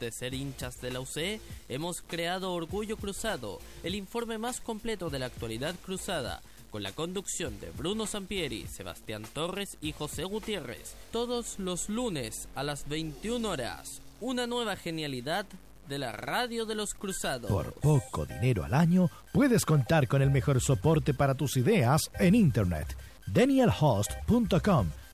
de ser hinchas de la UC, hemos creado Orgullo Cruzado, el informe más completo de la actualidad cruzada, con la conducción de Bruno Sampieri, Sebastián Torres y José Gutiérrez, todos los lunes a las 21 horas. Una nueva genialidad de la radio de los cruzados. Por poco dinero al año, puedes contar con el mejor soporte para tus ideas en Internet. DanielHost.com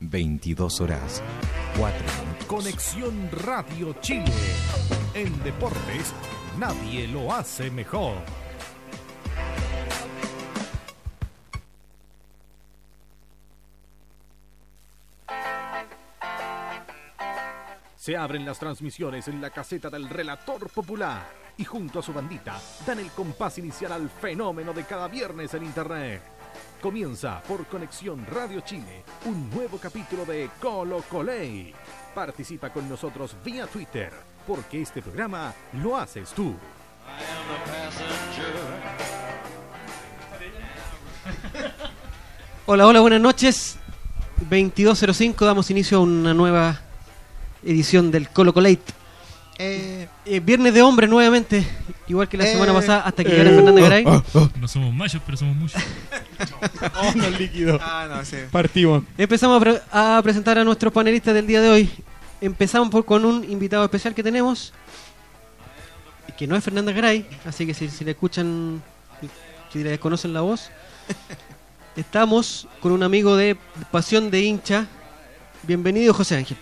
22 horas, 4 minutos. Conexión Radio Chile. En deportes, nadie lo hace mejor. Se abren las transmisiones en la caseta del relator popular y junto a su bandita dan el compás inicial al fenómeno de cada viernes en Internet. Comienza por Conexión Radio Chile un nuevo capítulo de Colo Coley. Participa con nosotros vía Twitter, porque este programa lo haces tú. Hola, hola, buenas noches. 22.05 damos inicio a una nueva edición del Colo Colate. Eh, Eh, viernes de hombres nuevamente, igual que la Eh, semana pasada, hasta que llegara Fernández Garay. No somos machos, pero somos muchos. Oh, no, líquido. ah, no, sí. Partimos. Empezamos a, pre- a presentar a nuestros panelistas del día de hoy. Empezamos por, con un invitado especial que tenemos, que no es Fernández Garay, así que si, si le escuchan, si le desconocen la voz, estamos con un amigo de Pasión de Hincha. Bienvenido, José Ángel.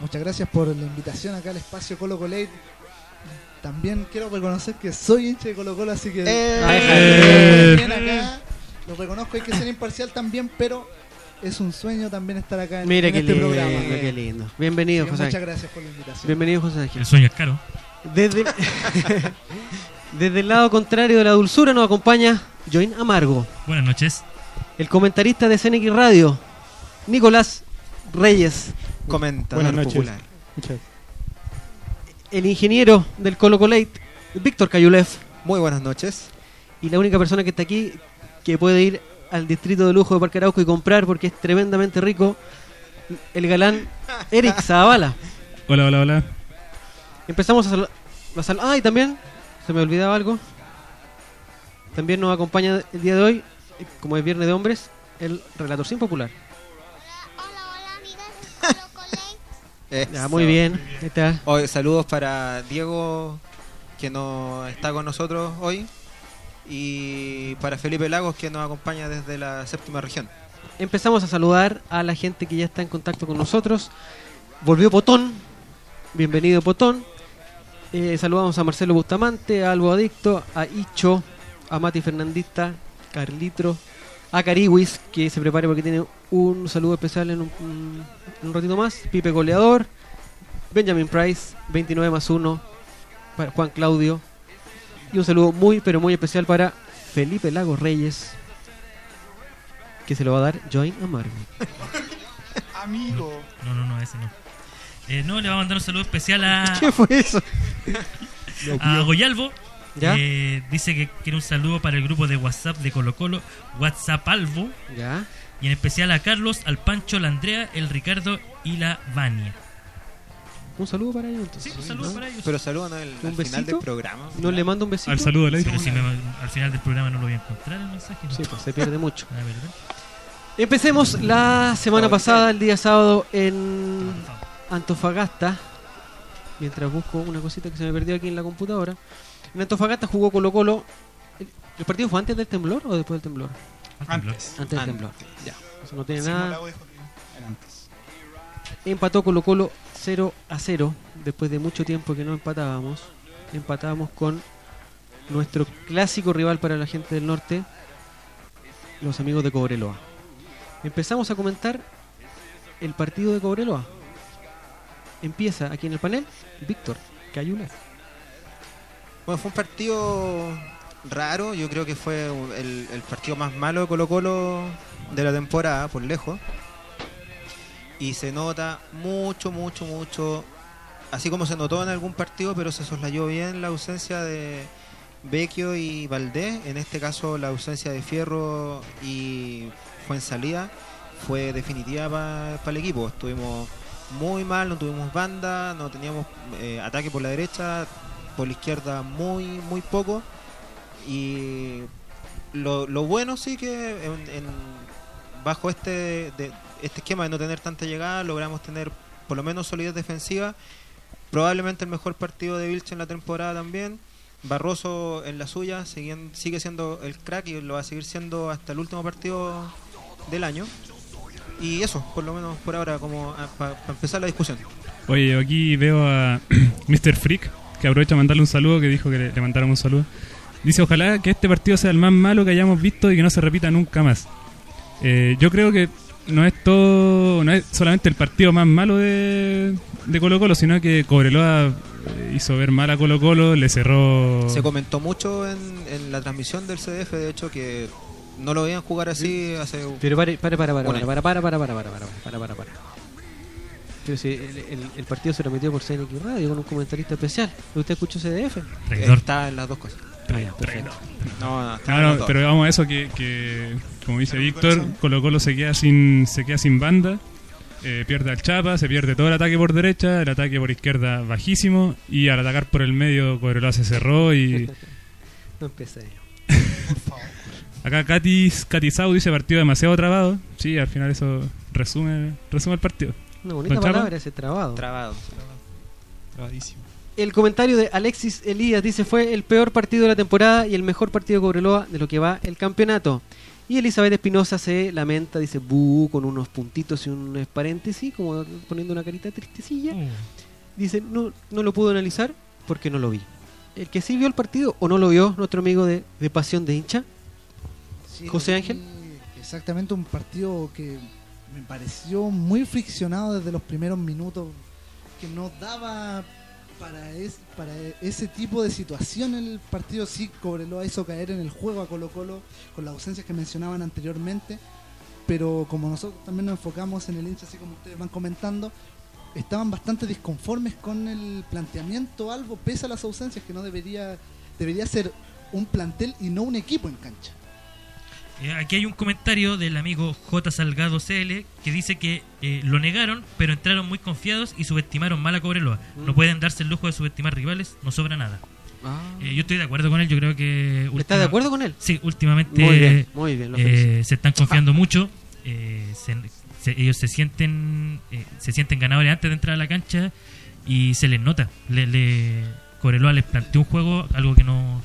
Muchas gracias por la invitación acá al espacio Colo Colate. También quiero reconocer que soy hincha de Colo Colo, así que Eh. acá lo reconozco, hay que ser imparcial también, pero es un sueño también estar acá en, Mira en qué este lindo, programa. qué lindo. Bienvenido, José muchas gracias por la invitación. Bienvenido, José Ángel. El sueño es caro. Desde, desde el lado contrario de la dulzura nos acompaña Join Amargo, Buenas noches. el comentarista de CNX Radio, Nicolás Reyes, Comentador Buenas noches. popular. Muchas el ingeniero del Colo Colate, Víctor Cayulev, Muy buenas noches. y la única persona que está aquí que puede ir al distrito de lujo de Parque Arauco y comprar porque es tremendamente rico, el galán Eric Zavala. Hola, hola, hola. Empezamos a saludar. Ah, y también, se me olvidaba algo. También nos acompaña el día de hoy, como es Viernes de Hombres, el relator sin popular. Muy bien. Hoy, saludos para Diego, que no está con nosotros hoy. Y para Felipe Lagos, que nos acompaña desde la séptima región. Empezamos a saludar a la gente que ya está en contacto con nosotros. Volvió Potón. Bienvenido Potón. Eh, saludamos a Marcelo Bustamante, a Albo Adicto, a Icho, a Mati Fernandista, Carlitro, a Cariwis, que se prepare porque tiene un saludo especial en un, un ratito más. Pipe Goleador, Benjamin Price, 29 más 1, para Juan Claudio. Y un saludo muy, pero muy especial para Felipe Lagos Reyes, que se lo va a dar Join Amargo. Amigo. No, no, no, ese no. Eh, no, le va a mandar un saludo especial a, ¿Qué fue eso? a Goyalvo. ¿Ya? Eh, dice que quiere un saludo para el grupo de WhatsApp de Colo Colo, WhatsApp Alvo. ¿Ya? Y en especial a Carlos, al Pancho, la Andrea, el Ricardo y la Vania. Un saludo para ellos entonces. Sí, un saludo ¿no? para ellos. Pero saludos al, al ¿Un final besito? del programa. ¿No le mando un besito? Al saludo al aire. Pero si me- al final del programa no lo voy a encontrar el mensaje. ¿no? Sí, pues se pierde mucho. Ah, ¿verdad? Empecemos la semana pasada, el día sábado, en Antofagasta. mientras busco una cosita que se me perdió aquí en la computadora. En Antofagasta jugó Colo Colo. ¿El, el partido fue antes del temblor o después del temblor? Antes. Antes del temblor. Ya. Eso no tiene Sí, nada. Empató Colo Colo 0 a 0. Después de mucho tiempo que no empatábamos. Empatábamos con nuestro clásico rival para la gente del norte, los amigos de Cobreloa. Empezamos a comentar el partido de Cobreloa. Empieza aquí en el panel Víctor Cayula. Bueno, fue un partido raro. Yo creo que fue el, el partido más malo de Colo Colo de la temporada, por lejos. Y se nota mucho, mucho, mucho. Así como se notó en algún partido, pero se soslayó bien la ausencia de Vecchio y Valdés. En este caso, la ausencia de Fierro y Fuensalida fue definitiva para el equipo. Estuvimos muy mal, no tuvimos banda, no teníamos eh, ataque por la derecha, por la izquierda muy, muy poco. Y lo, lo bueno sí que en, bajo este, de- este esquema de no tener tanta llegada, logramos tener por lo menos solidez defensiva. Probablemente el mejor partido de Vilche en la temporada también. Barroso en la suya siguen- sigue siendo el crack y lo va a seguir siendo hasta el último partido del año. Y eso, por lo menos por ahora, como para empezar la discusión. Oye, aquí veo a Mr. Freak, que aprovecha a mandarle un saludo, que dijo que le, le mandáramos un saludo. Dice, ojalá que este partido sea el más malo que hayamos visto y que no se repita nunca más. Eh, yo creo que no es todo, no es solamente el partido más malo de, de Colo Colo, sino que Cobreloa eh, hizo ver mal a Colo Colo, le cerró... Se comentó mucho en, en la transmisión del CDF, de hecho, que no lo veían jugar así hace Pero para, para, para, para, para, para, para, para, para, para, para, para, para. Pero si el, el- el partido se transmitió por CNQ Radio con un comentarista especial. ¿Usted escuchó CDF? Está en las dos cosas. Ah. No, no, No, pero vamos a eso que, que, como dice Víctor, Colo Colo se queda sin, se queda sin banda, eh, pierde al Chapa, se pierde todo el ataque por derecha, el ataque por izquierda bajísimo, y al atacar por el medio Cobreloa se cerró y No empecé. acá Katis, Katisau dice partido demasiado trabado, sí, al final eso resume, resume el partido. Una bonita Con Chapa, palabra ese trabado. Trabado. Trabadísimo. El comentario de Alexis Elías dice fue el peor partido de la temporada y el mejor partido de Cobreloa de lo que va el campeonato. Y Elizabeth Espinosa se lamenta, dice bu con unos puntitos y unos paréntesis, como poniendo una carita tristecilla. Dice, no, no lo pudo analizar porque no lo vi. El que sí vio el partido o no lo vio, nuestro amigo de, de Pasión de Hincha, Sí, José Ángel. Exactamente un partido que me pareció muy friccionado desde los primeros minutos, que no daba para, es- para ese tipo de situación el partido. Sí, Cobreloa hizo caer en el juego a Colo Colo con las ausencias que mencionaban anteriormente, pero como nosotros también nos enfocamos en el hincha, así como ustedes van comentando, estaban bastante disconformes con el planteamiento Albo, pese a las ausencias, que no debería, debería ser un plantel y no un equipo en cancha. Eh, aquí hay un comentario del amigo J. Salgado CL que dice que eh, lo negaron, pero entraron muy confiados y subestimaron mal a Cobreloa. Mm. No pueden darse el lujo de subestimar rivales, no sobra nada. Ah. Eh, yo estoy de acuerdo con él, yo creo que... ¿Está de acuerdo con él? Sí, últimamente Muy bien, muy bien, eh, se están confiando mucho. eh, se- se- ellos se sienten se sienten ganadores antes de entrar a la cancha y se les nota. Le, le, Cobreloa les planteó un juego, algo que no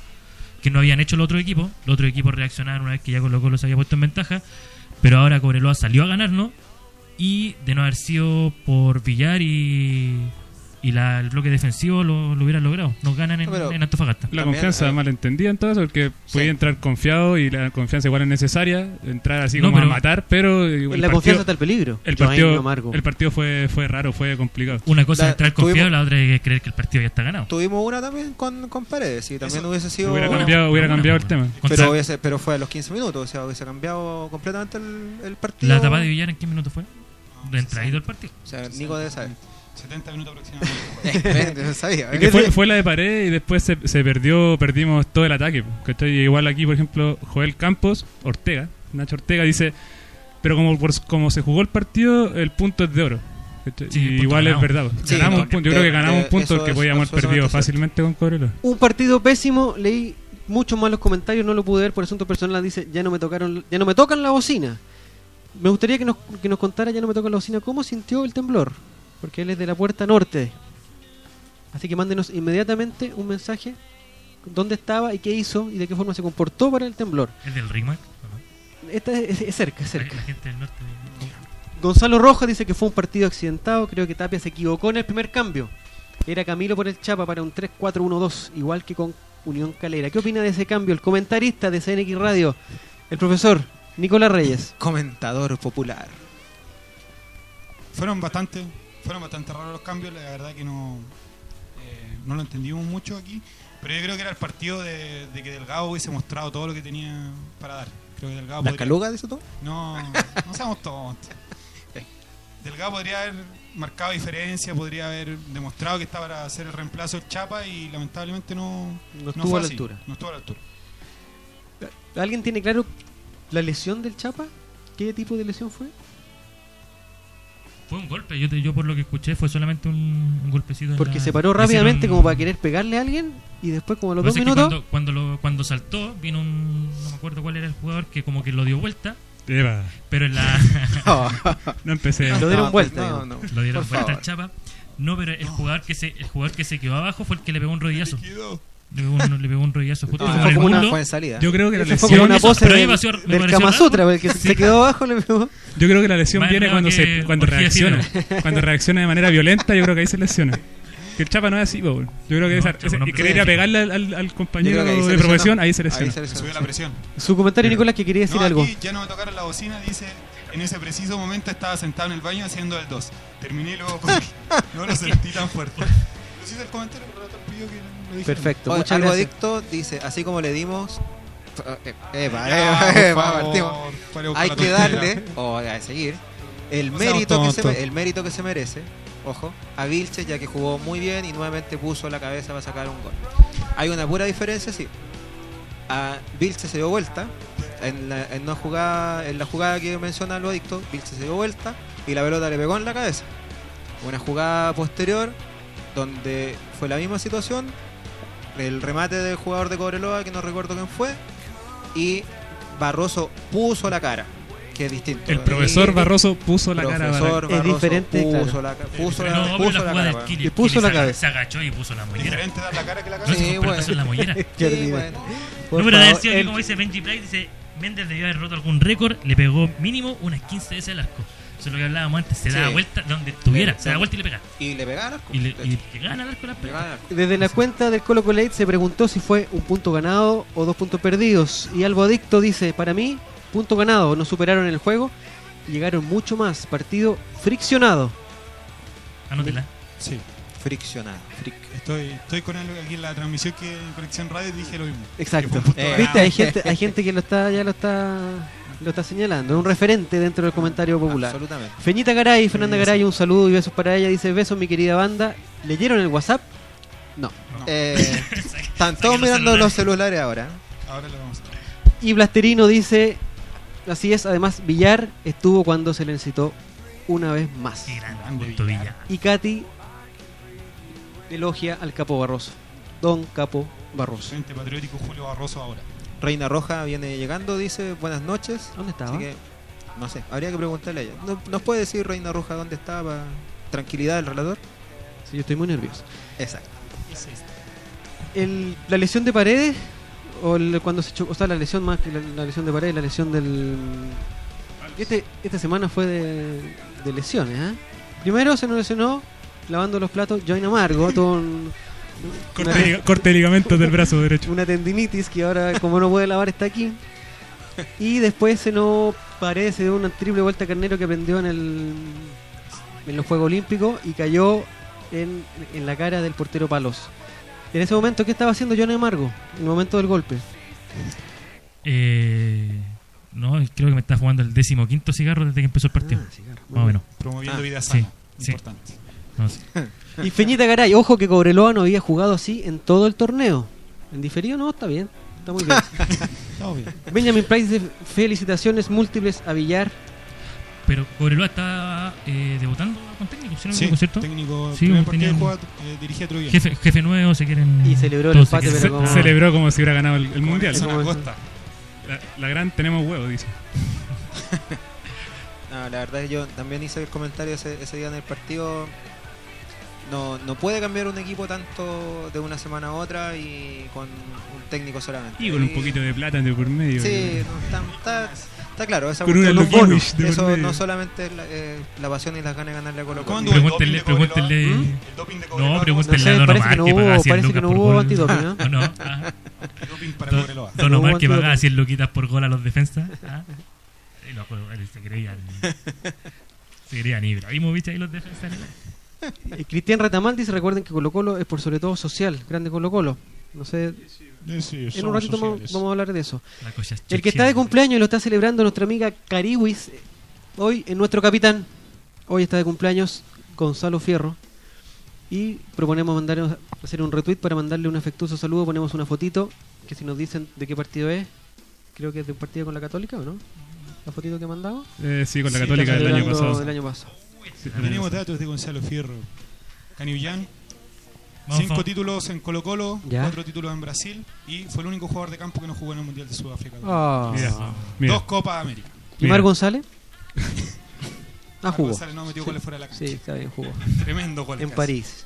que no habían hecho los otros equipos. Los otros equipos reaccionaron una vez que ya Colo Colo había puesto en ventaja. Pero ahora Cobreloa salió a ganarnos y de no haber sido por Villar y, y la, el bloque defensivo lo, lo hubieran logrado. Nos ganan en, No, en Antofagasta. La También, confianza eh, malentendida en todo eso, porque Sí. podía entrar confiado y la confianza igual es necesaria, entrar así No, como pero- a matar, pero En la partido- confianza está el peligro. el partido, Amargo. el partido fue, fue raro, fue complicado. Una cosa La- es entrar tuvimos- confiado, la otra es creer que el partido ya está ganado. Tuvimos una también con, con Paredes y también Eso hubiese sido. Hubiera cambiado, hubiera cambiado el tema. Pero, hubiese- pero fue a los 15 minutos, o sea, hubiese cambiado completamente el, el partido. ¿La tapada de Villar en qué minuto fue? De entraído el partido. O sea, Nico debe saber. 70 minutos aproximadamente. Eh, no sabía. Es que fue, fue la de pared y después se, se perdió, perdimos todo el ataque. ¿cachai? Igual aquí, por ejemplo, Joel Campos, Ortega, Nacho Ortega dice, pero como, por- como se jugó el partido, el punto es de oro. punto igual ganado. es verdad. Sí, ganamos no, un punto. Yo de- creo que ganamos de- un punto eso que podíamos haber perdido fácilmente con Cobreloa. Un partido pésimo, leí muchos malos comentarios, no lo pude ver por asuntos personales, dice, ya no me tocaron, ya no me tocan la bocina. Me gustaría que nos, que nos contara, ya no me tocan la bocina, cómo sintió el temblor, porque él es de la puerta norte. Así que mándenos inmediatamente un mensaje dónde estaba y qué hizo y de qué forma se comportó para el temblor. ¿Es del Rimac? Esta es, es cerca, es cerca. La gente del norte. Gonzalo Rojas dice que fue un partido accidentado. Creo que Tapia se equivocó en el primer cambio. Era Camilo por el Chapa para un 3-4-1-2, igual que con Unión Calera. ¿Qué opina de ese cambio? El comentarista de CNX Radio, el profesor Nicolás Reyes. Comentador popular. Fueron bastante, fueron bastante raros los cambios, la verdad que no, eh, no lo entendimos mucho aquí, pero yo creo que era el partido de, de que Delgado hubiese mostrado todo lo que tenía para dar. Creo que Delgado ¿Las podría- calugas, dice tú? No, no seamos tontos. Delgado podría haber marcado diferencia, podría haber demostrado que estaba para hacer el reemplazo del Chapa y lamentablemente no, No estuvo fue a la así, altura. No estuvo a la altura. ¿Alguien tiene claro la lesión del Chapa? ¿Qué tipo de lesión fue? Fue un golpe, yo, te- yo por lo que escuché fue solamente un, un golpecito. en Porque la- se paró rápidamente hicieron- como para querer pegarle a alguien y después como a los Lo dos minutos... Cuando, cuando, lo- cuando saltó, vino un. No me acuerdo cuál era el jugador que como que lo dio vuelta. Eva. Pero en la. No empecé. Lo dieron vuelta. no, no. Lo dieron Por vuelta al. Chapa. No, pero el jugador que se el jugador que se quedó abajo fue el que le pegó un rodillazo. Le pegó un, le pegó un rodillazo justo Ah, fue el como una fue en salida. Yo creo que la fue lesión, como una pose del, me pareció- del Kama. Sutra, porque que se quedó abajo le pegó. yo creo que la lesión Más viene cuando se cuando reacciona, cuando reacciona de manera violenta, yo creo que ahí se lesiona. Que el Chapa no es así, po, yo creo que No, esa, Chapa ese- no y querer ir a pegarle al, al- al compañero ahí se de profesión, ahí se lesiona. Subió la presión. Su comentario, Nicolás, que quería decir No, algo. aquí ya no me tocaron la bocina, dice, en ese preciso momento estaba sentado en el baño haciendo el 2. Terminé y luego no lo sentí tan fuerte. Pero sí hice el comentario, el relator pidió que lo dijera. Perfecto, Oye, muchas algo gracias. adicto dice, así como le dimos... eh, Epa, Ya, epa, por epa, favor, partimos. para buscar Hay que darle, o a seguir, el mérito, que se, el mérito que se merece, ojo, a Vilches, ya que jugó muy bien y nuevamente puso la cabeza para sacar un gol. Hay una pura diferencia, sí. A Vilches se dio vuelta, en la, en una jugada, en la jugada que menciona lo adicto, Vilches se dio vuelta y la pelota le pegó en la cabeza. Una jugada posterior, donde fue la misma situación, el remate del jugador de Cobreloa, que no recuerdo quién fue, y Barroso puso la cara, que es distinto. El profesor Y- Barroso puso la cara profesor para... Es Barroso diferente, puso claro. la, puso la, No, puso la la cara. Kili. Y puso Kili la se- cabeza. Se agachó y puso la mollera. Diferente dar la cara que la No cara. Sí, bueno. en la mollera. Sí, bueno. No, pero debe que como dice Benji Price, dice Méndez debió haber roto algún récord, le pegó mínimo unas 15 veces al arco. Eso es lo que hablábamos antes, se Sí. da vuelta donde estuviera, se da vuelta y le pega. Y le pegaron. Y le, y le gana al arco las. Desde la cuenta del Colo Colate se preguntó si fue un punto ganado o dos puntos perdidos. Y Albo Adicto dice, para mí, punto ganado, no superaron el juego y llegaron mucho más. Partido friccionado. Anótela. Sí, Friccionado. Fric. estoy, estoy con él aquí en la transmisión que en Conexión Radio dije lo mismo. Exacto. Eh, Viste, hay gente, hay gente que lo está, ya lo está, lo está señalando. Es un referente dentro del comentario popular. Absolutamente. Feñita Garay, Fernanda Garay, un saludo y besos para ella. Dice, besos mi querida banda. ¿Leyeron el WhatsApp? No. Eh, están todos los mirando celulares. los celulares ahora. Ahora lo vamos a ver. Y Blasterino dice, así es, además Villar estuvo cuando se le necesitó una vez más. Qué grande. Y Katy elogia al Capo Barroso. Don Capo Barroso. Patriótico Julio Barroso ahora. Reina Roja viene llegando, dice buenas noches. ¿Dónde estaba? Así que, no sé, habría que preguntarle a ella. ¿No- ¿Nos puede decir Reina Roja dónde estaba? Tranquilidad del relator. Sí, yo estoy muy nervioso. Exacto. El- la lesión de paredes, o el- cuando se chocó, o sea, la lesión más que la, la lesión de paredes, la lesión del. Este, esta semana fue de, de lesiones, ¿eh? Primero se nos lesionó lavando los platos Join Amargo, tuvo un- Corte, una, de liga- corte de ligamentos del brazo derecho. una tendinitis que ahora, como no puede lavar, está aquí. Y después se nos dio una triple vuelta carnero que prendió en el en los Juegos Olímpicos y cayó en, en la cara del portero Palos. En ese momento, ¿qué estaba haciendo John Amargo? En el momento del golpe. Eh, no, creo que me está fumando el décimo quinto cigarro desde que empezó el partido. Ah, cigarro. Más o menos. Promoviendo Ah, vida sí, sana. sí. Importante. No sé. Y Feñita Garay, ojo que Cobreloa no había jugado así en todo el torneo. En diferido no, está bien. Está muy bien. Estamos bien. Benjamin Price dice felicitaciones múltiples a Villar. Pero Cobreloa está eh, debutando con técnico, si no Sí, ¿cierto? técnico. Sí, primer partido juega, eh, dirigía a Trujillo. Jefe, jefe nuevo, se quieren. Y celebró el empate, pero como- Celebró como si hubiera ganado el, el mundial. Acosta. La, la gran tenemos huevo, dice. No, la verdad es que yo también hice el comentario ese, ese día en el partido. No, no puede cambiar un equipo tanto de una semana a otra y con un técnico solamente. Y con un poquito de plata de por medio. Sí, no, está, está, está claro, esa Con cuestión, una los bonos, eso no solamente es la, eh, la pasión y las ganas de ganarle a Colo Colo. ¿Cuándo hubo el Pregúntenle, pregúntenle. ¿Mm? El doping de Cobreloa, No, ¿cómo pregúntenle se a? Don Omar que no pagaba 100 parece que lucas no por hubo gol. antidoping, ¿no? ¿O no? Ah. se- Doping para Don, Cobreloa. Don No Omar que pagaba antidoping. 100 luquitas por gol a los defensas. ¿ah? Y los se creían. Se creían Ibrahimovic ahí los defensas. Eh, Cristian Retamal dice, recuerden que Colo Colo es por sobre todo social, grande Colo Colo. No sé, Sí, sí, en un ratito vamos, sociales. vamos a hablar de eso. Es El que está de cumpleaños y lo está celebrando nuestra amiga Cariwis, eh, hoy en nuestro capitán, hoy está de cumpleaños Gonzalo Fierro. Y proponemos mandar, hacer un retweet para mandarle un afectuoso saludo. Ponemos una fotito, que si nos dicen de qué partido es, creo que es de un partido con la Católica, ¿o no? La fotito que mandamos. Eh, sí, con la Sí, Católica del año Celebrando pasado. del año pasado. Tenemos datos de Gonzalo Fierro. Caniullán, Vamos, cinco vamos. títulos en Colo Colo, Ya. cuatro títulos en Brasil y fue el único jugador de campo que no jugó en el Mundial de Sudáfrica. Ah. Mira, mira. Dos Copas América. ¿Y. Mar González? Ah, jugó. González no metió goles fuera de la cancha. Sí, está bien, jugó. Tremendo gol. En casi. París.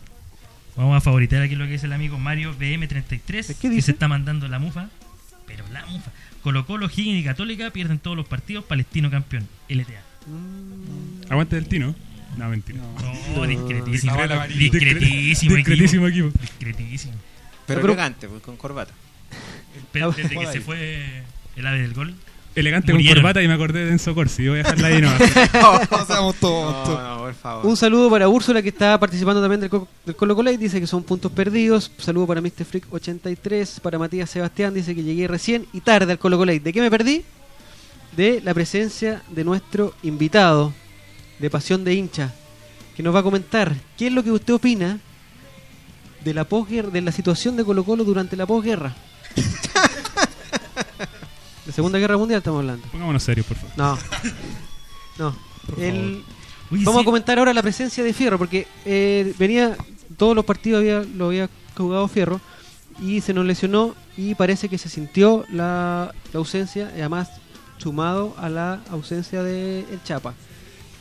Vamos a favoritar aquí lo que dice el amigo Mario BM33, ¿Qué que se está mandando la mufa. Pero la mufa. Colo Colo, Higgins y Católica pierden todos los partidos. Palestino campeón. LTA. Aguante del Tino. No, mentira. No, discretísimo. Sabor amarillo. Discretísimo, Discretísimo equipo. equipo. Discretísimo. Pero Pero- elegante, pues, con corbata. Pero desde que se fue el ave del gol. Elegante Murieron. con corbata y me acordé de Enzo Corsi. Voy a dejarla ahí nomás. no seamos No, tontos. no, por favor. Un saludo para Úrsula que está participando también del, Co- del Colo Colo y dice que son puntos perdidos. Saludo para Mr. Freak 83, para Matías Sebastián dice que llegué recién y tarde al Colo Colo. ¿De qué me perdí? De la presencia de nuestro invitado de Pasión de Hincha, que nos va a comentar qué es lo que usted opina de la posguerra, de la situación de Colo Colo durante la posguerra. de Segunda Guerra Mundial estamos hablando. Pongámonos serios, por favor. No. No. El- Vamos sí, a comentar ahora la presencia de Fierro, porque eh, venía, todos los partidos había, lo había jugado Fierro y se nos lesionó y parece que se sintió la, la ausencia, además sumado a la ausencia de El Chapa.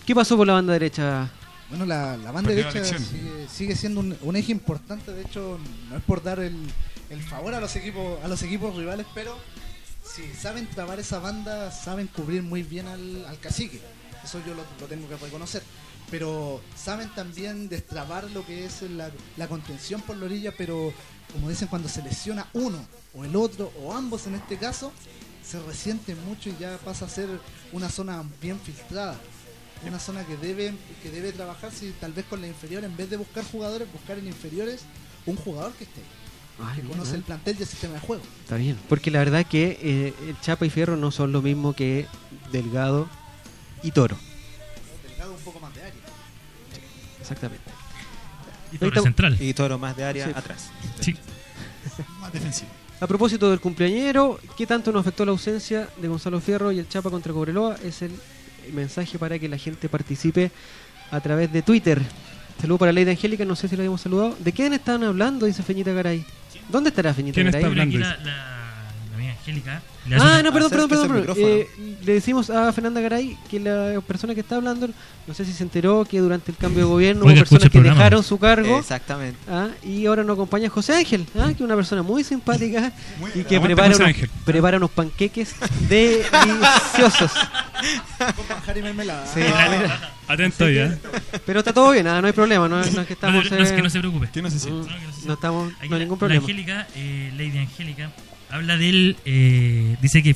¿Qué pasó por la banda derecha? Bueno, la, la banda Perdió derecha sigue, sigue siendo un, un eje importante. De hecho, no es por dar el, el favor a los equipos a los equipos rivales, pero si saben trabar esa banda, saben cubrir muy bien al, al cacique. Eso yo lo, lo tengo que reconocer. Pero saben también destrabar lo que es la, la contención por la orilla, pero como dicen, cuando se lesiona uno o el otro, o ambos en este caso, se resiente mucho y ya pasa a ser una zona bien filtrada una zona que debe que debe trabajar si tal vez con la inferior en vez de buscar jugadores buscar en inferiores un jugador que esté Ay, que conoce el plantel y el sistema de juego Está bien, porque la verdad que eh, el Chapa y Fierro no son lo mismo que Delgado y Toro. delgado un poco más de área Exactamente. y Ahorita- Central. Y Toro más de área Sí. atrás. Sí. Más defensivo. A propósito del cumpleañero, ¿qué tanto nos afectó la ausencia de Gonzalo Fierro y el Chapa contra Cobreloa? Es el mensaje para que la gente participe a través de Twitter. Saludo para Lady Angélica, no sé si lo habíamos saludado. ¿De quién estaban hablando? Dice Feñita Garay. ¿Dónde estará Feñita ¿Quién Garay? está hablando, la, la, la Angélica. Ah, una- no, perdón, perdón, perdón. Perdón. Eh, le decimos a Fernanda Garay que la persona que está hablando, no sé si se enteró que durante el cambio de gobierno Oiga, hubo personas que dejaron su cargo. Exactamente. Ah, y ahora nos acompaña José Ángel, ah, que es una persona muy simpática Muy y que prepara unos, Ángel. prepara unos panqueques deliciosos. con manjar y mermelada Sí, Atento ya. pero está todo bien, ah, no hay problema, no, no es que estamos... no, no, es eh, que no se preocupe. Que no se siente. No, que no se no estamos, Aquí no hay la- ningún La problema. Angélica, eh, Lady Angélica, habla de él, eh, dice que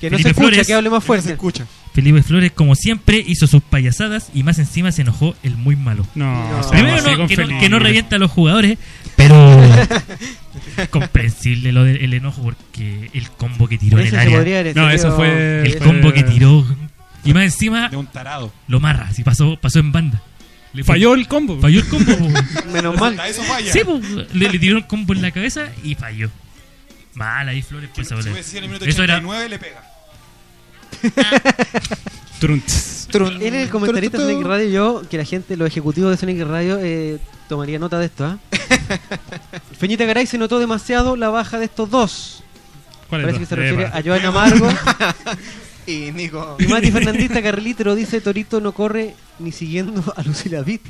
Que no se Felipe escucha, Flores. que hable más no se fuerte. escucha. Felipe Flores, como siempre, hizo sus payasadas y más encima se enojó el muy malo. No, No. Primero no, que, no, que no revienta a los jugadores, pero comprensible lo del el enojo porque el combo que tiró en el se área, No, eso fue- el fue- combo que tiró y más encima De un tarado. lo marra, así pasó, pasó en banda. Le Falló el combo. falló el combo. Menos mal. Hasta eso falla. Sí, le, le tiró el combo en la cabeza y falló. Mal ahí Flores pues, Si a hubiese sido en el minuto Eso era 89 le pega. Trunts. Él es el comentarista de Sonic Radio. Yo, que la gente, los ejecutivos de Sonic Radio, eh, tomaría nota de esto. ¿ah? Feñita Garay se notó demasiado la baja de estos dos. ¿Cuál Parece que se refiere a Joan Amargo. Y Nico. y Mati Fernandista Carrilitero dice: Torito no corre ni siguiendo a Lucila Vitt.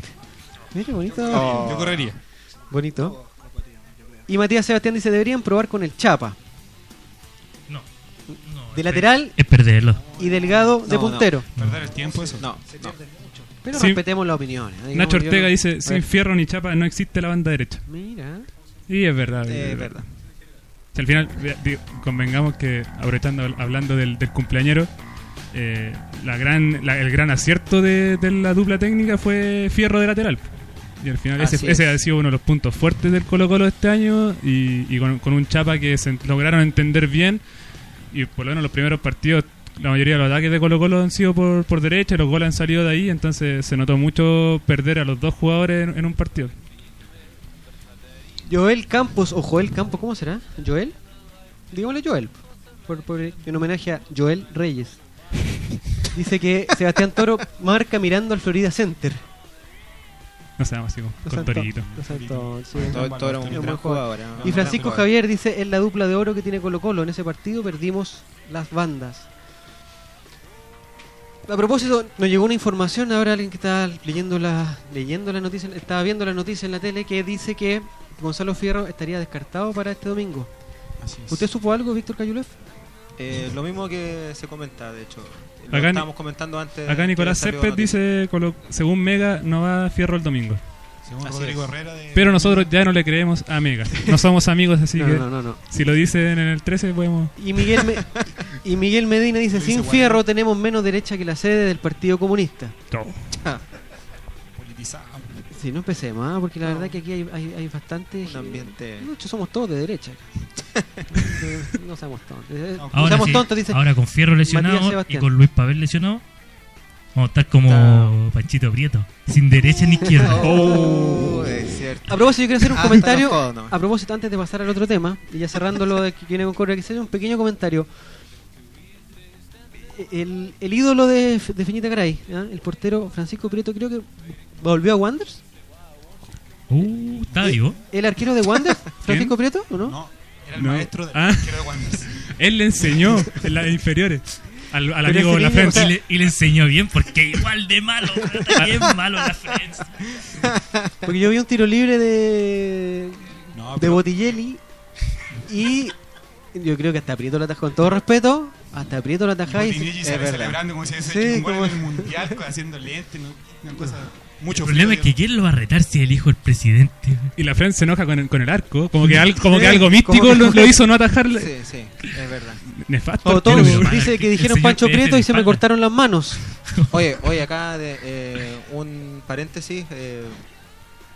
Mire, bonito. Oh. Yo correría. Bonito. Y Matías Sebastián dice, deberían probar con el Chapa. No. De lateral Es perderlo. y Delgado de No, puntero. Perder el tiempo, eso. No, no. Pero Sí. respetemos las opiniones. ¿eh? Nacho Ortega no- dice, sin fierro ni chapa no existe la banda derecha. Mira. Y es verdad. Eh, es verdad. Si al final, digo, convengamos que, aprovechando, hablando del, del cumpleañero, eh, la gran, la- el gran acierto de, de la dupla técnica fue Fierro de lateral. Y al final ese, ese es. ha sido uno de los puntos fuertes del Colo Colo este año y, y con, con un Chapa que se lograron entender bien y por lo menos los primeros partidos la mayoría de los ataques de Colo Colo han sido por, por derecha y los goles han salido de ahí entonces se notó mucho perder a los dos jugadores en, en un partido. Joel Campos o Joel Campos, ¿cómo será? ¿Joel? Digámosle Joel. Por, por- en homenaje a Joel Reyes. Dice que Sebastián Toro marca mirando al Florida Center. No seamos así con Torito. sí. Todo, todo era un Es un gran buen jugador. jugador. ¿eh? Y Francisco Javier dice, es la dupla de oro que tiene Colo Colo. En ese partido perdimos las bandas. A propósito, nos llegó una información ahora alguien que está leyendo la, leyendo la noticia, estaba viendo la noticia en la tele que dice que Gonzalo Fierro estaría descartado para este domingo. Así es. ¿Usted supo algo, Víctor Cayulev? Eh, lo mismo que se comenta, de hecho. Lo Acá estábamos comentando antes. Acá Nicolás Césped dice, colo- según Mega, no va Fierro el domingo. Según Así Rodrigo es. Herrera de... Pero nosotros ya no le creemos a Mega. No somos amigos, así No, que no, no, no. si lo dicen en el 13 podemos... Y Miguel, Me- y Miguel Medina dice, sin. Fierro tenemos menos derecha que la sede del Partido Comunista. Politizado. Sí, no empecemos, ¿ah? porque la verdad que aquí hay, hay, hay bastante... Un ambiente. Somos todos de derecha. no, no seamos tontos. Eh, Ahora, sí, tontos, dice. ahora con Fierro lesionado y con Luis Pavel lesionado, vamos a estar como Panchito Prieto, sin derecha ni izquierda. Oh, es cierto. A propósito, yo quiero hacer un Ah, comentario. A propósito, antes de pasar al otro tema, y ya cerrando lo de que viene con Correa, que hacer un pequeño comentario. El, el ídolo de, de Feñita Garay, ¿ah? el portero Francisco Prieto, creo que volvió a Wanderers. Uh, está vivo. ¿El arquero de Wanderers, Francisco Prieto, o no? No, era el No. maestro del Ah. arquero de Wanderers. Él le enseñó en las inferiores al, al amigo La o Y le, y le enseñó bien, porque igual de malo, está bien malo la Friends. Porque yo vi un tiro libre de, No, de pero- y yo creo que hasta Prieto lo atajó, con todo respeto, hasta Prieto lo Y atajaba y Botinelli es celebrando como si hubiese Sí, hecho un gol como- en el mundial haciendo lente, ¿no? una cosa mucho El problema es que ¿quién lo va a retar si el hijo del presidente? Y La Frente se enoja con el, con el arco. Como que, al- como Sí, que algo como místico que- lo, lo hizo no atajarle. Sí, sí, es verdad. Nefasto. O todo, dice que el dijeron Pancho Prieto y se me cortaron las manos. Oye, oye, acá de, eh, un paréntesis. eh,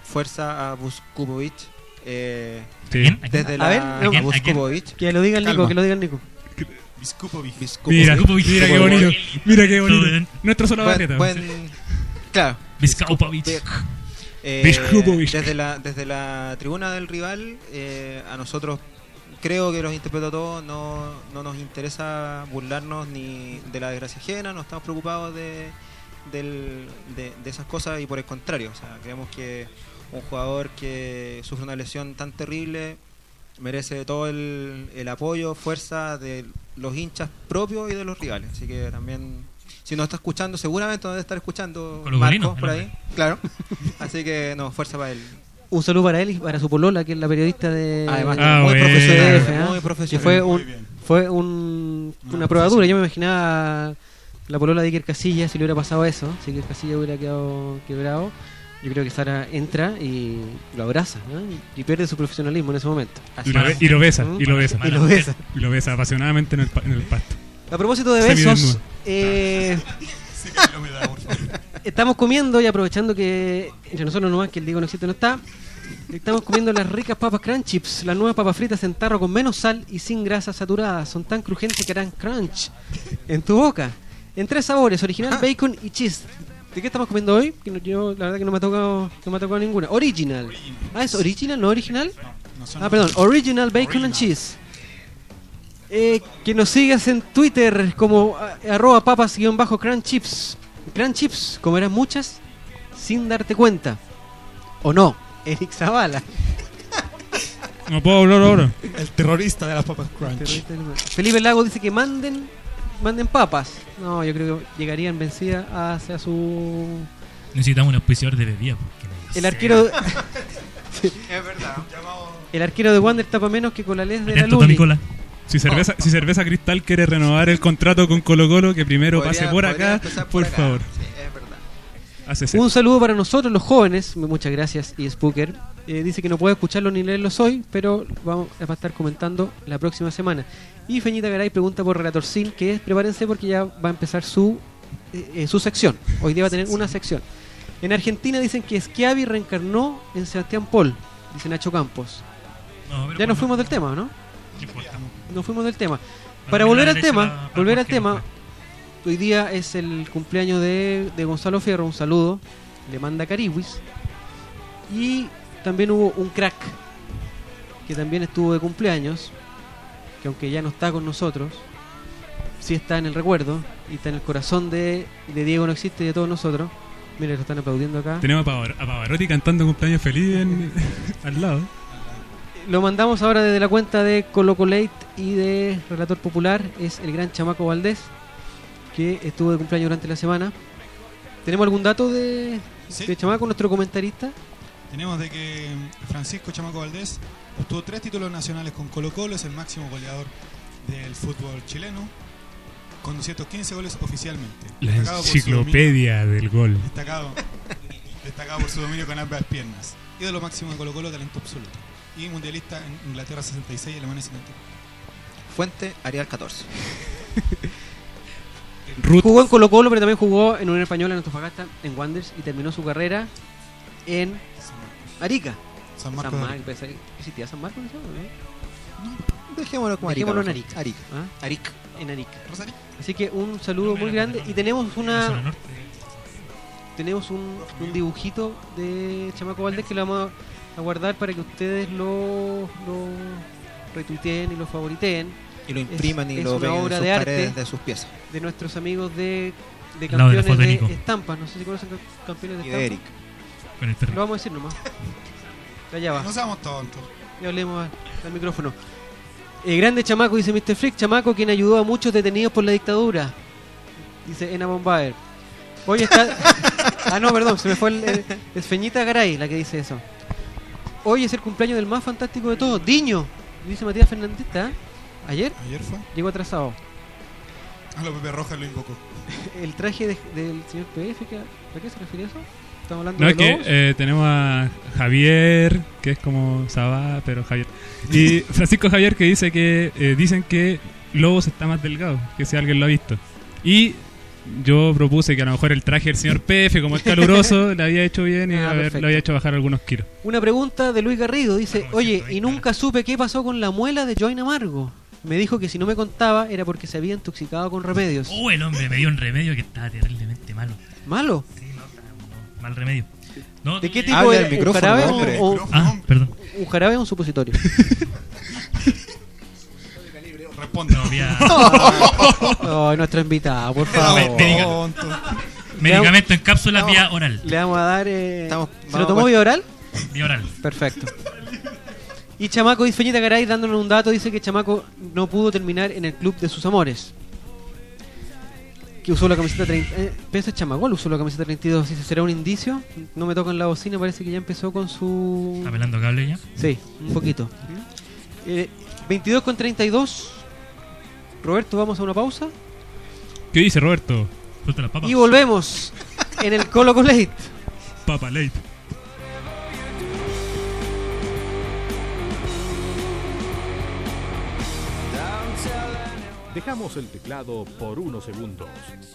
fuerza a Buskubovic. Eh, Sí. Desde la ver, a ¿a quién? ¿A? Buskubovic. Que lo diga el Nico, Calma. que lo diga el Nico. Viskupovic. Mira, Viskupovic. mira qué bonito. Mira qué bonito. Nuestro solo buen- claro. Vizcaupovic. Eh, desde la desde la tribuna del rival eh, a nosotros creo que los interpretó todos no, no nos interesa burlarnos ni de la desgracia ajena no estamos preocupados de, del- de, de esas cosas y por el contrario o sea creemos que un jugador que sufre una lesión tan terrible merece todo el, el apoyo fuerza de los hinchas propios y de los rivales. Así que también si nos está escuchando seguramente nos debe estar escuchando Marco por ahí claro así que no fuerza para él Un saludo para él y para su polola, que es la periodista de Además, Ah, muy profesional, ¿ah? muy que profesional. fue un, bien. fue un, Una una prueba dura. Yo me imaginaba la polola de Iker Casillas si le hubiera pasado eso, si Iker Casillas hubiera quedado quebrado. Yo creo que Sara entra y lo abraza ¿no? y, y pierde su profesionalismo en ese momento. Y lo, be- y lo besa, ¿Mm? y lo besa. Y lo besa. Y lo besa apasionadamente en el, pa- en el pasto. A propósito de besos, eh, Sí, por favor. estamos comiendo y aprovechando que entre nosotros nomás que el Diego no existe no está. Estamos comiendo las ricas papas crunch chips, las nuevas papas fritas en tarro con menos sal y sin grasa saturada. Son tan crujientes que harán crunch en tu boca. En tres sabores, original, bacon y cheese. ¿De qué estamos comiendo hoy? Que no- yo la verdad que no me ha tocado, no me ha tocado ninguna. Original. Ah, es original, no original. No Ah, perdón, original bacon and cheese. Eh, que nos sigas en Twitter como ah, arroba papas-crunch chips. Crunch chips, comerás muchas sin darte cuenta. ¿O no? Eric Zavala. No puedo hablar ahora. El terrorista de las papas crunch. Felipe Lago dice que manden manden papas. No, yo creo que llegarían vencidas hacia su... Necesitamos un auspiciador de bebida. Porque el arquero. Es verdad. El arquero de Wander tapa menos que con la les de la Atento. Tommy Cola. Si cerveza, si cerveza Cristal quiere renovar el contrato con Colo Colo, que primero Podría- pase por acá, por, acá. favor. Sí, es verdad. Hace ser. Un saludo para nosotros, los jóvenes. Muchas gracias, y Spooker. Eh, dice que no puede escucharlo ni leerlos hoy, pero vamos a estar comentando la próxima semana. Y Feñita Garay pregunta por Relator Sin, que es prepárense porque ya va a empezar su, eh, eh, su sección. Hoy día va a tener una sección. En Argentina dicen que Schiavi reencarnó en Sebastián Paul, dice Nacho Campos. No, Ya nos bueno, fuimos del tema, ¿no? Nos fuimos del tema. Para volver al tema, volver al tema, hoy día es el cumpleaños de, de Gonzalo Fierro, un saludo, le manda Cariwis. Y también hubo un crack que también estuvo de cumpleaños, que aunque ya no está con nosotros, sí está en el recuerdo y está en el corazón de, de Diego No Existe y de todos nosotros. Mira, lo están aplaudiendo acá. Tenemos a, Pavar- a Pavarotti cantando cumpleaños feliz en- al lado. Lo mandamos ahora desde la cuenta de Colocolate y de Relator Popular. Es el gran Chamaco Valdés, que estuvo de cumpleaños durante la semana. ¿Tenemos algún dato de, Sí. de Chamaco, nuestro comentarista? Tenemos de que Francisco Chamaco Valdés obtuvo tres títulos nacionales con Colo Colo, es el máximo goleador del fútbol chileno, con 215 goles oficialmente. La Destacado por su enciclopedia del gol. Destacado, destacado por su dominio con ambas piernas. Y de lo máximo de Colo Colo, talento absoluto. Y mundialista en Inglaterra 66 y Alemania 70. Fuente, Arial 14. Ruth, Jugó en Colo Colo, pero también jugó en Unión Española, en Antofagasta, en Wanderers y terminó su carrera en Arica. San Marcos. San Marcos. ¿Existía San Marcos? en ese momento, Dejémoslo como Arica. Dejémoslo en por favor. Arica. Arica. ¿Ah? Arica. En Arica. Rosario. Así que un saludo muy grande y tenemos En una norte. tenemos un, un dibujito de Chamaco Valdés que lo vamos a guardar para que ustedes lo, lo retuiteen y lo favoriteen Y lo impriman Es- y es lo ven en sus de arte. paredes de sus piezas. de nuestros amigos de, de campeones de de, estampas. No sé si conocen ca- campeones de Y de estampas. Eric. Lo vamos a decir nomás. Allá va. No seamos tontos. Y hablemos al, al micrófono. Eh, grande chamaco, dice Mr. Freak, chamaco quien ayudó a muchos detenidos por la dictadura. Dice Ena Bombaer. Hoy está. ah, no, perdón, se me fue el. el- es Feñita Garay la que dice eso. Hoy es el cumpleaños del más fantástico de todos, Diño. Dice Matías Fernandista. ¿eh? Ayer Ayer fue. llegó atrasado. A lo Pepe Rojas lo invocó. El traje de- del señor PF, ¿qué- ¿a qué se refiere eso? Estamos hablando No, de es que lobos? eh, tenemos a Javier, que es como Sabá, pero Javier. Y Francisco Javier que dice que eh, dicen que Lobos está más delgado, que si alguien lo ha visto. Y yo propuse que a lo mejor el traje del señor PF, como es caluroso, le había hecho bien y Ah, a ver, lo había hecho bajar algunos kilos. Una pregunta de Luis Garrido. Dice, No, oye, 120 y nunca supe qué pasó con la muela de Join Amargo. Me dijo que si no me contaba era porque se había intoxicado con remedios. Oh, el hombre me dio un remedio que estaba terriblemente malo. ¿Malo? Sí, no, no, mal remedio. No, ¿De qué tipo era? al ¿Un micrófono, jarabe hombre. o, o- Ah, perdón. un jarabe o un supositorio? Responde. No, nuestra invitada, por favor. medicamento en cápsula vía oral. Le vamos a dar... eh, Estamos- ¿Se lo tomó vía oral? Vía oral. Perfecto. Y Chamaco dice Feñita Garay dándonos un dato, dice que Chamaco no pudo terminar en el club de sus amores. Que usó la camiseta 30. Eh, Pensa Chamagol usó la camiseta 32. Dice, ¿será un indicio? No me tocan la bocina, parece que ya empezó con su. Está pelando cable ya. Sí, un poquito. Eh, 22 con 32. Roberto, vamos a una pausa. ¿Qué dice Roberto? Suelta. Y volvemos en el Colo Colate. Papa Late. Dejamos el teclado por unos segundos.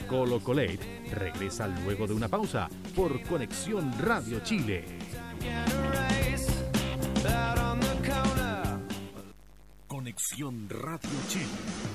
Colo Colate regresa luego de una pausa por Conexión Radio Chile. Conexión Radio Chile.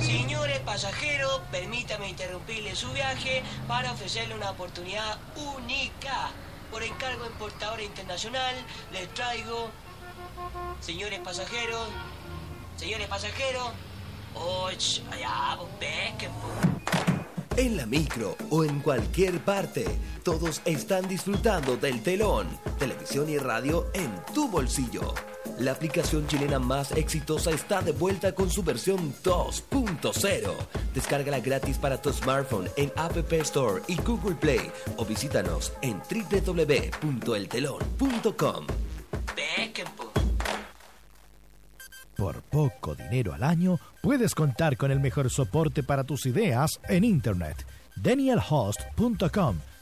Señores pasajeros, permítame interrumpirle su viaje para ofrecerle una oportunidad única. Por encargo en Portadora Internacional, les traigo, señores pasajeros, señores pasajeros, oh, allá, En la micro o en cualquier parte, todos están disfrutando del telón, televisión y radio en tu bolsillo. La aplicación chilena más exitosa está de vuelta con su versión 2.0. Descárgala gratis para tu smartphone en App Store y Google Play o visítanos en www.eltelon.com. Por poco dinero al año, puedes contar con el mejor soporte para tus ideas en Internet. DanielHost.com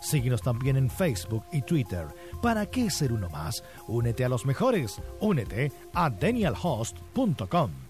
Síguenos también en Facebook y Twitter. ¿Para qué ser uno más? Únete a los mejores. Únete a danielhost.com.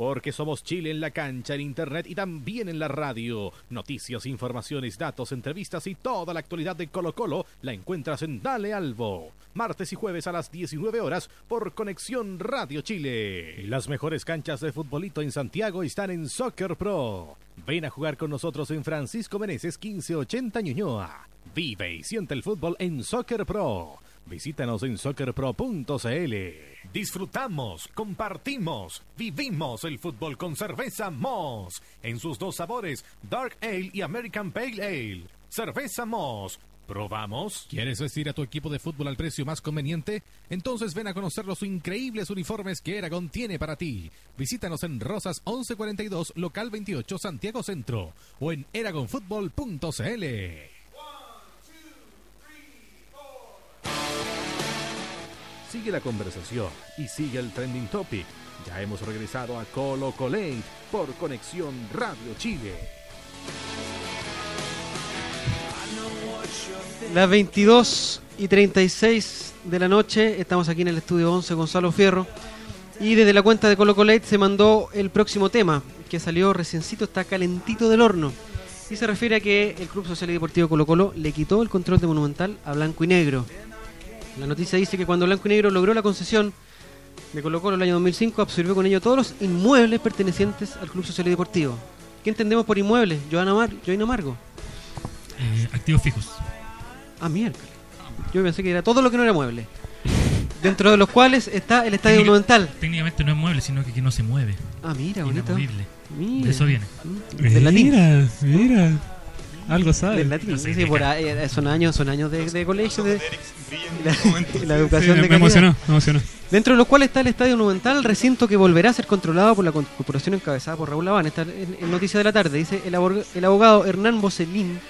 Porque somos Chile en la cancha, en internet y también en la radio. Noticias, informaciones, datos, entrevistas y toda la actualidad de Colo Colo la encuentras en Dale Albo. Martes y jueves a las 19 horas por Conexión Radio Chile. Las mejores canchas de futbolito en Santiago están en Soccer Pro. Ven a jugar con nosotros en Francisco Meneses 1580 Ñuñoa. Vive y siente el fútbol en Soccer Pro. Visítanos en soccerpro.cl. Disfrutamos, compartimos, vivimos el fútbol con cerveza Moss en sus dos sabores, Dark Ale y American Pale Ale. Cerveza Moss. ¿Probamos? ¿Quieres vestir a tu equipo de fútbol al precio más conveniente? Entonces ven a conocer los increíbles uniformes que Eragon tiene para ti. Visítanos en Rosas 1142, local 28, Santiago Centro o en eragonfutbol.cl. Sigue la conversación y sigue el trending topic. Ya hemos regresado a Colo Colate por Conexión Radio Chile. Las 22 y 36 de la noche, estamos aquí en el estudio 11 Gonzalo Fierro. Y desde la cuenta de Colo Colate se mandó el próximo tema, que salió reciencito, está calentito del horno. Y se refiere a que el Club Social y Deportivo Colo Colo le quitó el control de Monumental a Blanco y Negro. La noticia dice que cuando Blanco y Negro logró la concesión de Colo Colo el año 2005, absorbió con ello todos los inmuebles pertenecientes al Club Social y Deportivo. ¿Qué entendemos por inmuebles? Joana Mar Joana Amargo. Eh, activos fijos. Ah, miércoles. Yo pensé que era todo lo que no era mueble. Dentro de los cuales está el estadio Técnica- monumental. Técnicamente no es mueble, sino que, que no se mueve. Ah, mira, bonito. Inamovible. Mira. De eso viene. Del latín. Mira, mira. Algo sabe. Del latín. Sí, sí, por ahí, eh, son años, son años de, de colegio. De, y la, la educación me, de me emocionó, calidad. me emocionó. Dentro de los cuales está el Estadio Monumental, recinto que volverá a ser controlado por la corporación encabezada por Raúl Laván. Esta en, en Noticia de la Tarde dice el, abor- el abogado Hernán Bocelín.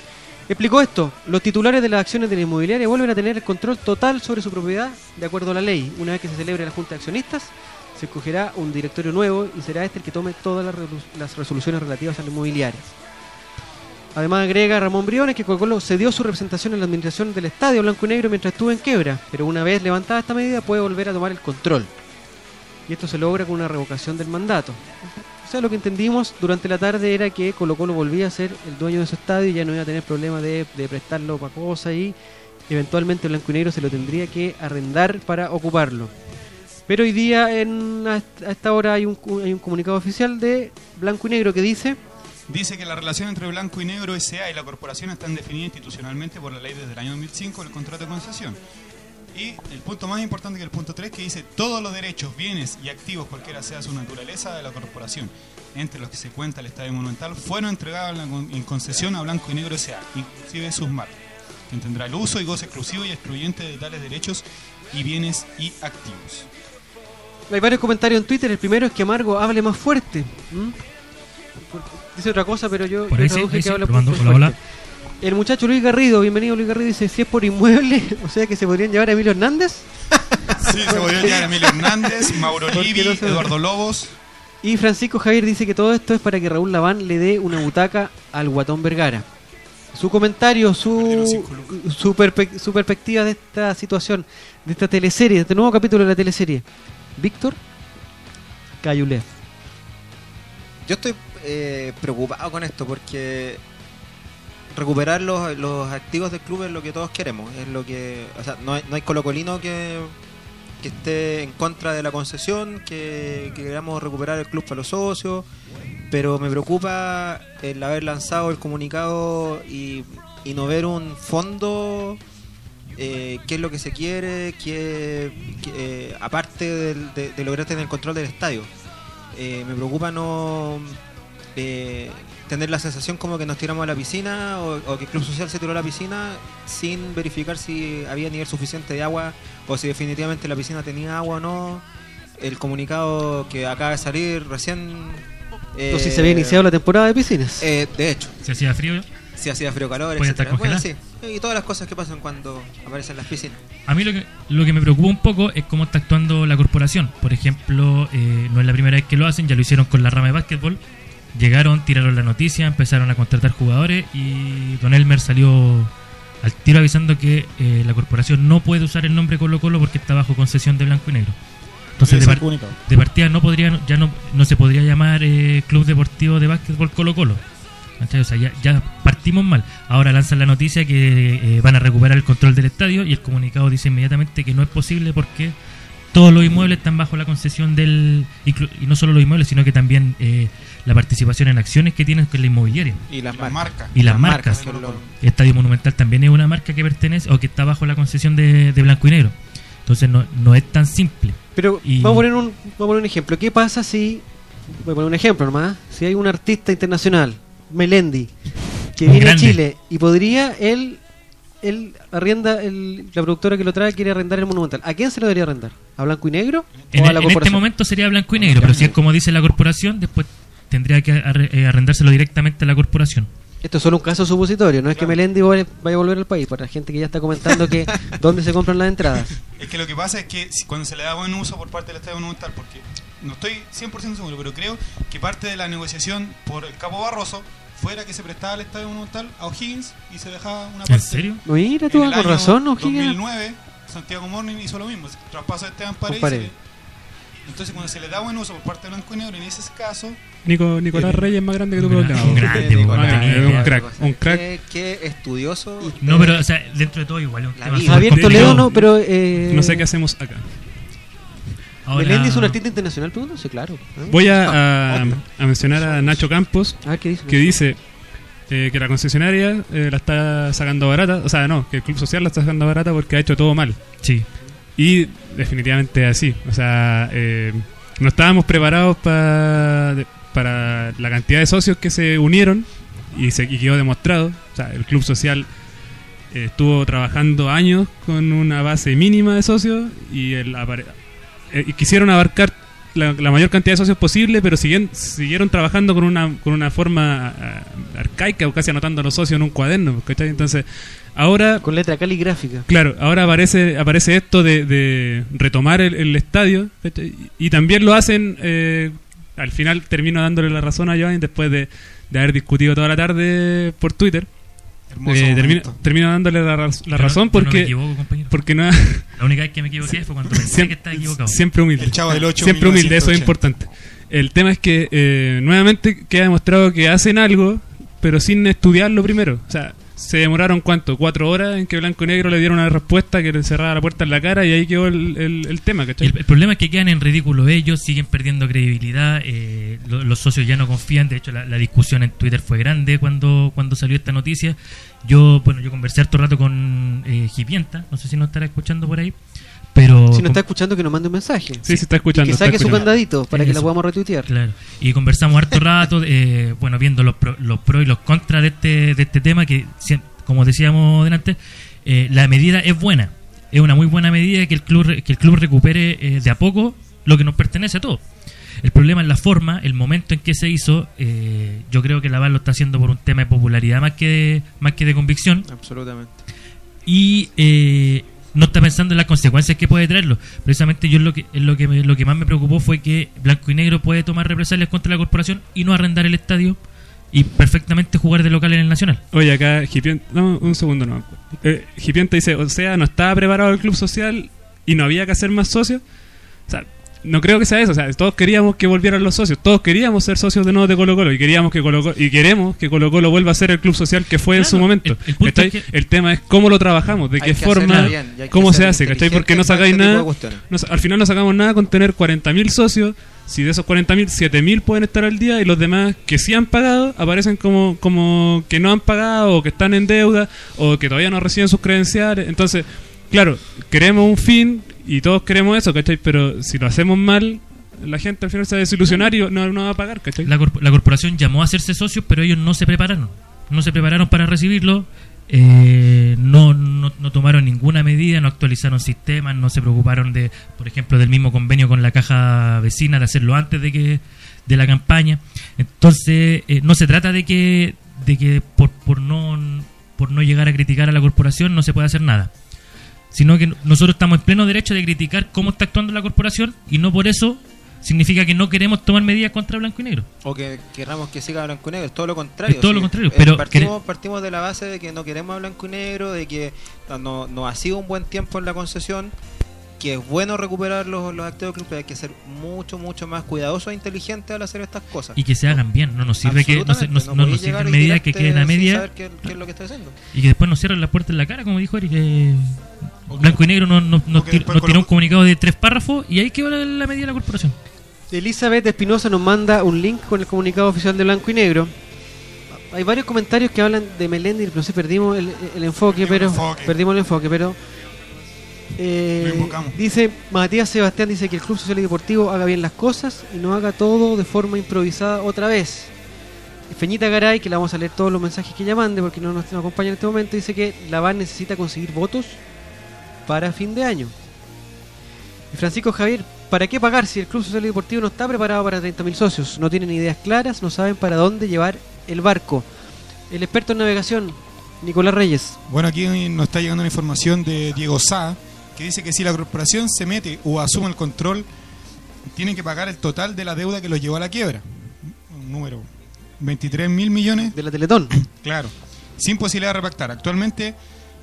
Explicó esto, los titulares de las acciones de la inmobiliaria vuelven a tener el control total sobre su propiedad de acuerdo a la ley. Una vez que se celebre la Junta de Accionistas, se escogerá un directorio nuevo y será este el que tome todas las, resolu- las resoluciones relativas a las inmobiliarias. Además agrega Ramón Briones que Colo cedió su representación en la administración del estadio blanco y negro mientras estuvo en quiebra, pero una vez levantada esta medida puede volver a tomar el control. Y esto se logra con una revocación del mandato. O sea, lo que entendimos durante la tarde era que Colo Colo volvía a ser el dueño de su estadio y ya no iba a tener problema de, prestarlo para cosas y eventualmente Blanco y Negro se lo tendría que arrendar para ocuparlo. Pero hoy día, a est- a esta hora, hay un, hay un comunicado oficial de Blanco y Negro que dice... Dice que la relación entre Blanco y Negro S.A. y la corporación están definidas institucionalmente por la ley desde el año 2005 el contrato de concesión. Y el punto más importante que el punto 3 que dice todos los derechos, bienes y activos, cualquiera sea su naturaleza, de la corporación, entre los que se cuenta el Estadio Monumental, fueron entregados en concesión a Blanco y Negro S.A., inclusive sus marcas, quien tendrá el uso y goce exclusivo y excluyente de tales derechos y bienes y activos. Hay varios comentarios en Twitter. El primero es que Amargo hable más fuerte. ¿Mm? Dice otra cosa, pero yo, Por yo ahí sí, traduje ahí que sí, habla probando. fuerte. Hola, hola. El muchacho Luis Garrido, bienvenido Luis Garrido, dice, si es por inmueble, o sea que se podrían llevar a Emilio Hernández. Sí, se podrían llevar a Emilio Hernández, Mauro Livi, no se- Eduardo Lobos. Y Francisco Javier dice que todo esto es para que Raúl Laván le dé una butaca al Guatón Vergara. Su comentario, su, su, perpe- su perspectiva de esta situación, de esta teleserie, de este nuevo capítulo de la teleserie. Víctor Cayulev. Yo estoy eh, preocupado con esto porque recuperar los, los activos del club es lo que todos queremos. Es lo que, o sea, no hay, no hay colocolino que, que esté en contra de la concesión, que, que queramos recuperar el club para los socios, pero me preocupa el haber lanzado el comunicado y, y no ver un fondo. eh, qué es lo que se quiere, qué, eh, aparte de lograr tener el control del estadio. Eh, me preocupa no eh, tener la sensación como que nos tiramos a la piscina o, o que el Club Social se tiró a la piscina sin verificar si había nivel suficiente de agua o si definitivamente la piscina tenía agua o no. El comunicado que acaba de salir recién... Sé si se había iniciado la temporada de piscinas. Eh, de hecho. Si hacía frío. Si hacía frío calor, Puede estar etcétera. Bueno, sí. Y todas las cosas que pasan cuando aparecen las piscinas. A mí lo que, lo que me preocupa un poco es cómo está actuando la corporación. Por ejemplo, eh, no es la primera vez que lo hacen, ya lo hicieron con la rama de básquetbol. Llegaron, tiraron la noticia, empezaron a contratar jugadores y Don Elmer salió al tiro avisando que eh, la corporación no puede usar el nombre Colo Colo porque está bajo concesión de blanco y negro. Entonces, de, par- de partida no podría, ya no, no se podría llamar eh, Club Deportivo de Básquetbol Colo Colo. O sea, ya, ya partimos mal. Ahora lanzan la noticia que eh, van a recuperar el control del estadio y el comunicado dice inmediatamente que no es posible porque todos los inmuebles están bajo la concesión del... Y no solo los inmuebles, sino que también eh, la participación en acciones que tienen con la inmobiliaria. Y las Las marcas. Y las, marcas. Estadio Monumental también es una marca que pertenece o que está bajo la concesión de, de Blanco y Negro. Entonces no, no es tan simple. Pero Y- vamos, a poner un, vamos a poner un ejemplo. ¿Qué pasa si, voy a poner un ejemplo nomás, si hay un artista internacional, Melendi, que Un viene grande. a Chile y podría él, él arrienda, el- la productora que lo trae quiere arrendar el Monumental. ¿A quién se lo debería arrendar? ¿A Blanco y Negro En, o a el- la en este momento sería blanco y negro, pero si es como dice la corporación, después tendría que eh, arrendárselo directamente a la corporación. Esto es solo un caso supositorio, no es que Melendi vaya a volver al país, para la gente que ya está comentando que dónde se compran las entradas. Es que lo que pasa es que cuando se le da buen uso por parte del Estadio Monumental, porque no estoy 100% seguro, pero creo que parte de la negociación por el Capo Barroso fuera que se prestaba el Estadio Monumental a O'Higgins y se dejaba una parte. ¿En serio? Mira tú, En con razón, O'Higgins. 2009, Santiago Morning hizo lo mismo, traspaso de Esteban Paredes. Entonces, cuando se le da buen uso por parte de Blanco y Negro, en ese caso, Nico, Nicolás Reyes es más grande que tu problema. un grande, un crack, un crack. Qué, qué estudioso. No, pero o sea, dentro de todo igual. un tema. Toledo no, pero... Eh, No sé qué hacemos acá. Ahora- ¿Melendi es un artista internacional? Pregunto, sí, claro. ¿eh? Voy a, a- a mencionar a Nacho Campos, qué dice. que dice eh, que la concesionaria eh, la está sacando barata, o sea, no, que el Club Social la está sacando barata porque ha hecho todo mal. Sí. Y definitivamente así. O sea, eh, no estábamos preparados pa- de- para la cantidad de socios que se unieron y, se, y quedó demostrado. O sea, el Club Social estuvo trabajando años con una base mínima de socios y, el eh, y quisieron abarcar la, la mayor cantidad de socios posible, pero siguen, siguieron trabajando con una, con una forma ah, arcaica o casi anotando a los socios en un cuaderno. ¿cachai? Entonces, ahora Con letra caligráfica. Claro, ahora aparece aparece esto de, de retomar el, el estadio ¿cachai? y también lo hacen, eh, al final termino dándole la razón a Giovanni después de, de haber discutido toda la tarde por Twitter. Eh, termino, dándole la, raz- la Yo no- razón no porque me equivoco, compañero. porque no La única vez que me equivoqué fue cuando pensé que estaba equivocado. siempre humilde El Chavo del Ocho, siempre humilde eso es 1980. importante el tema es que eh, nuevamente queda demostrado que hacen algo pero sin estudiarlo primero o sea se demoraron cuánto, cuatro horas en que Blanco y Negro le dieron una respuesta que le cerraba la puerta en la cara y ahí quedó el, el- tema, ¿cachai? El, el problema es que quedan en ridículo ellos, siguen perdiendo credibilidad, eh, lo- los socios ya no confían, de hecho la, discusión en Twitter fue grande cuando, cuando salió esta noticia. Yo, bueno, yo conversé harto rato con eh, no sé si nos estará escuchando por ahí, pero... Si nos está escuchando, que nos mande un mensaje. Sí, se está escuchando, Y que saque su candadito para que la podamos retuitear. Claro. Y conversamos harto rato, eh, bueno, viendo los pros los pro y los contras de este, de este tema, que como decíamos delante, eh, la medida es buena. Es una muy buena medida que el club, que el club recupere eh, de a poco lo que nos pertenece a todos. El problema es la forma, el momento en que se hizo. eh, yo creo que Laval lo está haciendo por un tema de popularidad más que de, más que de convicción Absolutamente. y eh, no está pensando en las consecuencias que puede traerlo. Precisamente yo lo que lo que lo que más me preocupó fue que Blanco y Negro puede tomar represalias contra la corporación y no arrendar el estadio y perfectamente jugar de local en el Nacional. Oye, acá Gipienta, no, un segundo no. Eh, dice, o sea, no estaba preparado el club social y no había que hacer más socios. O sea, no creo que sea eso. O sea, todos queríamos que volvieran los socios. Todos queríamos ser socios de nuevo de Colo Colo y queríamos que Colo y queremos que Colo Colo vuelva a ser el club social que fue en su momento. el- el punto ¿Cachai? es que- El tema es cómo lo trabajamos, de qué forma, bien, cómo se hace, ¿cachai? Porque no sacáis este nada. no- al final no sacamos nada con tener 40.000 socios. Si de esos 40.000, 7.000 pueden estar al día y los demás que sí han pagado aparecen como, como que no han pagado o que están en deuda o que todavía no reciben sus credenciales. Entonces, claro, queremos un fin y todos queremos eso, ¿cachai? Pero si lo hacemos mal, la gente al final se va a desilusionar y no, no va a pagar, ¿cachai? La, corp- la corporación llamó a hacerse socios, pero ellos no se prepararon. No se prepararon para recibirlo. eh, no, no, no tomaron ninguna medida, no actualizaron sistemas, no se preocuparon de, por ejemplo, del mismo convenio con la caja vecina, de hacerlo antes de que de la campaña. Entonces, eh, no se trata de que, de que por, por no por no llegar a criticar a la corporación no se puede hacer nada sino que nosotros estamos en pleno derecho de criticar cómo está actuando la corporación y no por eso significa que no queremos tomar medidas contra blanco y negro. O que querramos que siga blanco y negro, es todo lo contrario. Es todo lo contrario, Eh, pero partimos, partimos de la base de que no queremos a blanco y negro, de que no, no, no ha sido un buen tiempo en la concesión, que es bueno recuperar los, los activos del club, pero hay que ser mucho, mucho más cuidadosos e inteligentes al hacer estas cosas. Y que se hagan bien, no nos sirve que no, se- no- no podéis nos sirven medidas que queden a media saber qué, qué es lo que está haciendo. y que después nos cierren la puerta en la cara, como dijo Eric. que Blanco y negro nos, nos, nos tir- nos tiró un comunicado de tres párrafos y ahí quedó la, la medida de la corporación. Elizabeth Espinosa nos manda un link con el comunicado oficial de Blanco y Negro. Hay varios comentarios que hablan de Melendi, no sé, perdimos el, el enfoque, pero enfoque. perdimos el enfoque, pero eh, Lo invocamos. dice Matías Sebastián dice que el Club Social y Deportivo haga bien las cosas y no haga todo de forma improvisada otra vez. Feñita Garay, que le vamos a leer todos los mensajes que ella mande porque no nos, nos acompaña en este momento, dice que la VAN necesita conseguir votos para fin de año. Y Francisco Javier, ¿para qué pagar si el Club Social y Deportivo no está preparado para 30.000 socios? No tienen ideas claras, no saben para dónde llevar el barco. El experto en navegación, Nicolás Reyes. Bueno, aquí nos está llegando una información de Diego Sá, que dice que si la corporación se mete o asume el control, tienen que pagar el total de la deuda que los llevó a la quiebra. Un número, 23 mil millones. De la Teletón. Claro, sin posibilidad de repactar. Actualmente,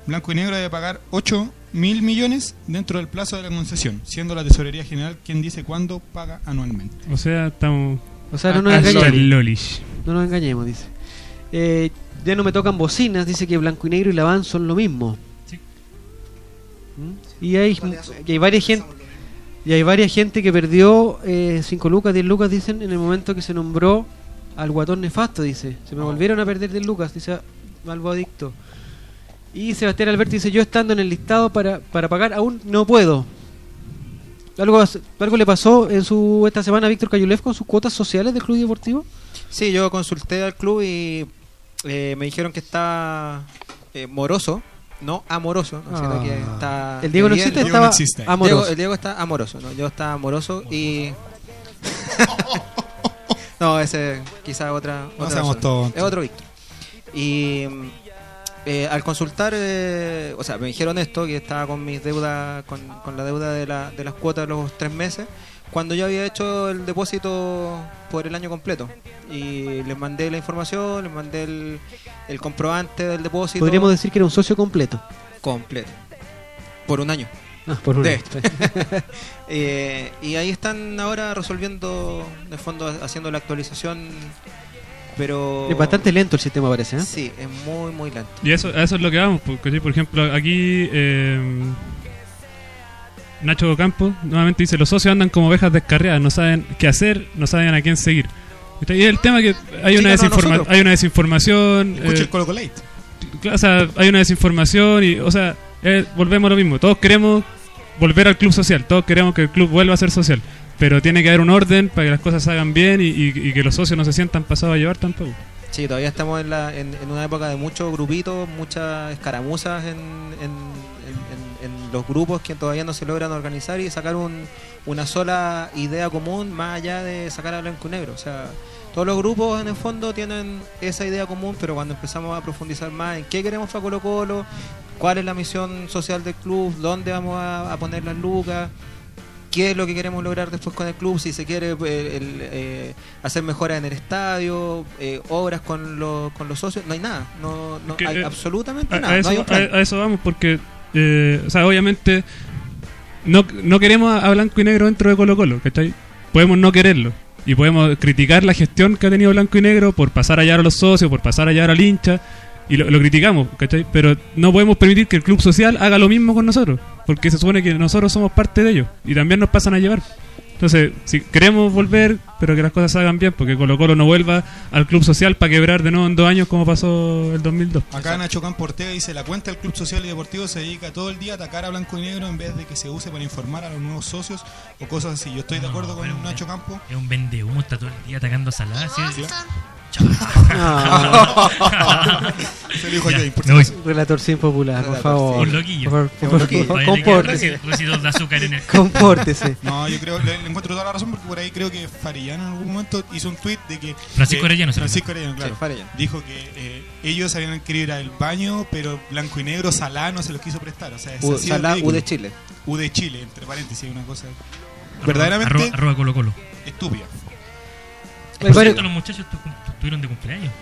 Blanco y Negro debe pagar 8 mil millones dentro del plazo de la concesión, siendo la Tesorería General quien dice cuándo paga anualmente. O sea, estamos... O sea, no nos engañemos. No nos engañemos, dice. Eh, ya no me tocan bocinas, dice que Blanco y Negro y Laván son lo mismo. ¿Mm? Y hay, y hay varias gente y hay varias gente que perdió 5 lucas, 10 lucas, dicen, en el momento que se nombró al guatón nefasto, dice. Se me volvieron a perder 10 lucas, dice Malvo Adicto. Y Sebastián Alberto dice, yo estando en el listado para, para pagar, aún no puedo. ¿Algo, ¿Algo le pasó en su esta semana a Víctor Cayulev con sus cuotas sociales del Club Deportivo? Sí, yo consulté al club y eh, me dijeron que está eh, moroso, no amoroso, ¿no? sino que Ah. está. El Diego no existe, Diego no estaba existe. amoroso. Diego- el Diego está amoroso, ¿no? Yo está amoroso y. no, ese quizá otra. Otra. Es otro Víctor. Y. eh, al consultar, eh, o sea, me dijeron esto, que estaba con mis deudas, con, con la deuda de, la, de las cuotas de los tres meses, cuando yo había hecho el depósito por el año completo. Y les mandé la información, les mandé el, el comprobante del depósito. Podríamos decir que era un socio completo. Completo. Por un año. Ah, por un año. Eh, y ahí están ahora resolviendo, de fondo, haciendo la actualización Pero... Es bastante lento el sistema, parece. ¿eh? Sí, es muy, muy lento. Y eso, a eso es lo que vamos, porque ¿sí? por ejemplo, aquí eh, Nacho Campo nuevamente dice, los socios andan como ovejas descarriadas, no saben qué hacer, no saben a quién seguir. Y el tema que hay, una, desinforma- hay una desinformación. Escucha eh, el Colo Colate. o sea, hay una desinformación y, o sea, eh, volvemos a lo mismo. Todos queremos volver al club social, todos queremos que el club vuelva a ser social, pero tiene que haber un orden para que las cosas se hagan bien y, que los socios no se sientan pasados a llevar tampoco. Sí, todavía estamos en, la, en, una época de muchos grupitos, muchas escaramuzas en los grupos que todavía no se logran organizar y sacar un- una sola idea común más allá de sacar a blanco y negro. O sea, todos los grupos en el fondo tienen esa idea común, pero cuando empezamos a profundizar más en qué queremos para Colo Colo, cuál es la misión social del club, dónde vamos a, a poner las lucas, qué es lo que queremos lograr después con el club, si se quiere eh, el, eh, hacer mejoras en el estadio, eh, obras con, los con los socios, no hay nada, no, no Que, hay eh, absolutamente a, nada. a no eso, hay un plan. a- a eso vamos porque, eh, o sea, obviamente no, no queremos a, blanco y negro dentro de Colo Colo, ¿cachai? Podemos no quererlo y podemos criticar la gestión que ha tenido blanco y negro por pasar a llevar a los socios, por pasar a llevar al hincha y lo, lo criticamos, ¿cachai? Pero no podemos permitir que el club social haga lo mismo con nosotros, porque se supone que nosotros somos parte de ellos y también nos pasan a llevar. Entonces, si queremos volver, pero que las cosas se hagan bien, porque Colo Colo no vuelva al club social para quebrar de nuevo en dos años como pasó el 2002. Acá Nacho Campo Ortega dice, la cuenta del Club Social y Deportivo se dedica todo el día a atacar a blanco y negro en vez de que se use para informar a los nuevos socios o cosas así. Yo estoy de acuerdo con Nacho Campo. Es un vende humo, está todo el día atacando a Salah. ¿sí? Se lo dijo Ya, me voy. acaso. Relator sin popular, por Relator, favor. Un loquillo. Por por loquillo. le compórtese. residuos de azúcar en el- Compórtese. No, yo creo, le, le encuentro toda la razón porque por ahí creo que Farellano en algún momento hizo un tweet de que... Francisco que- Arellano, se Francisco. Arellano, claro. Sí, Farellano. Dijo que eh, ellos habían querido ir al baño, pero blanco y negro, Salá no se los quiso prestar. O sea, es U- así de Salá, U ridículo. de Chile. U de Chile, entre paréntesis, una cosa Arroba- verdaderamente arroba- arroba Colo Colo. estúpida. Por cierto, los muchachos tu- estuvieron de cumpleaños.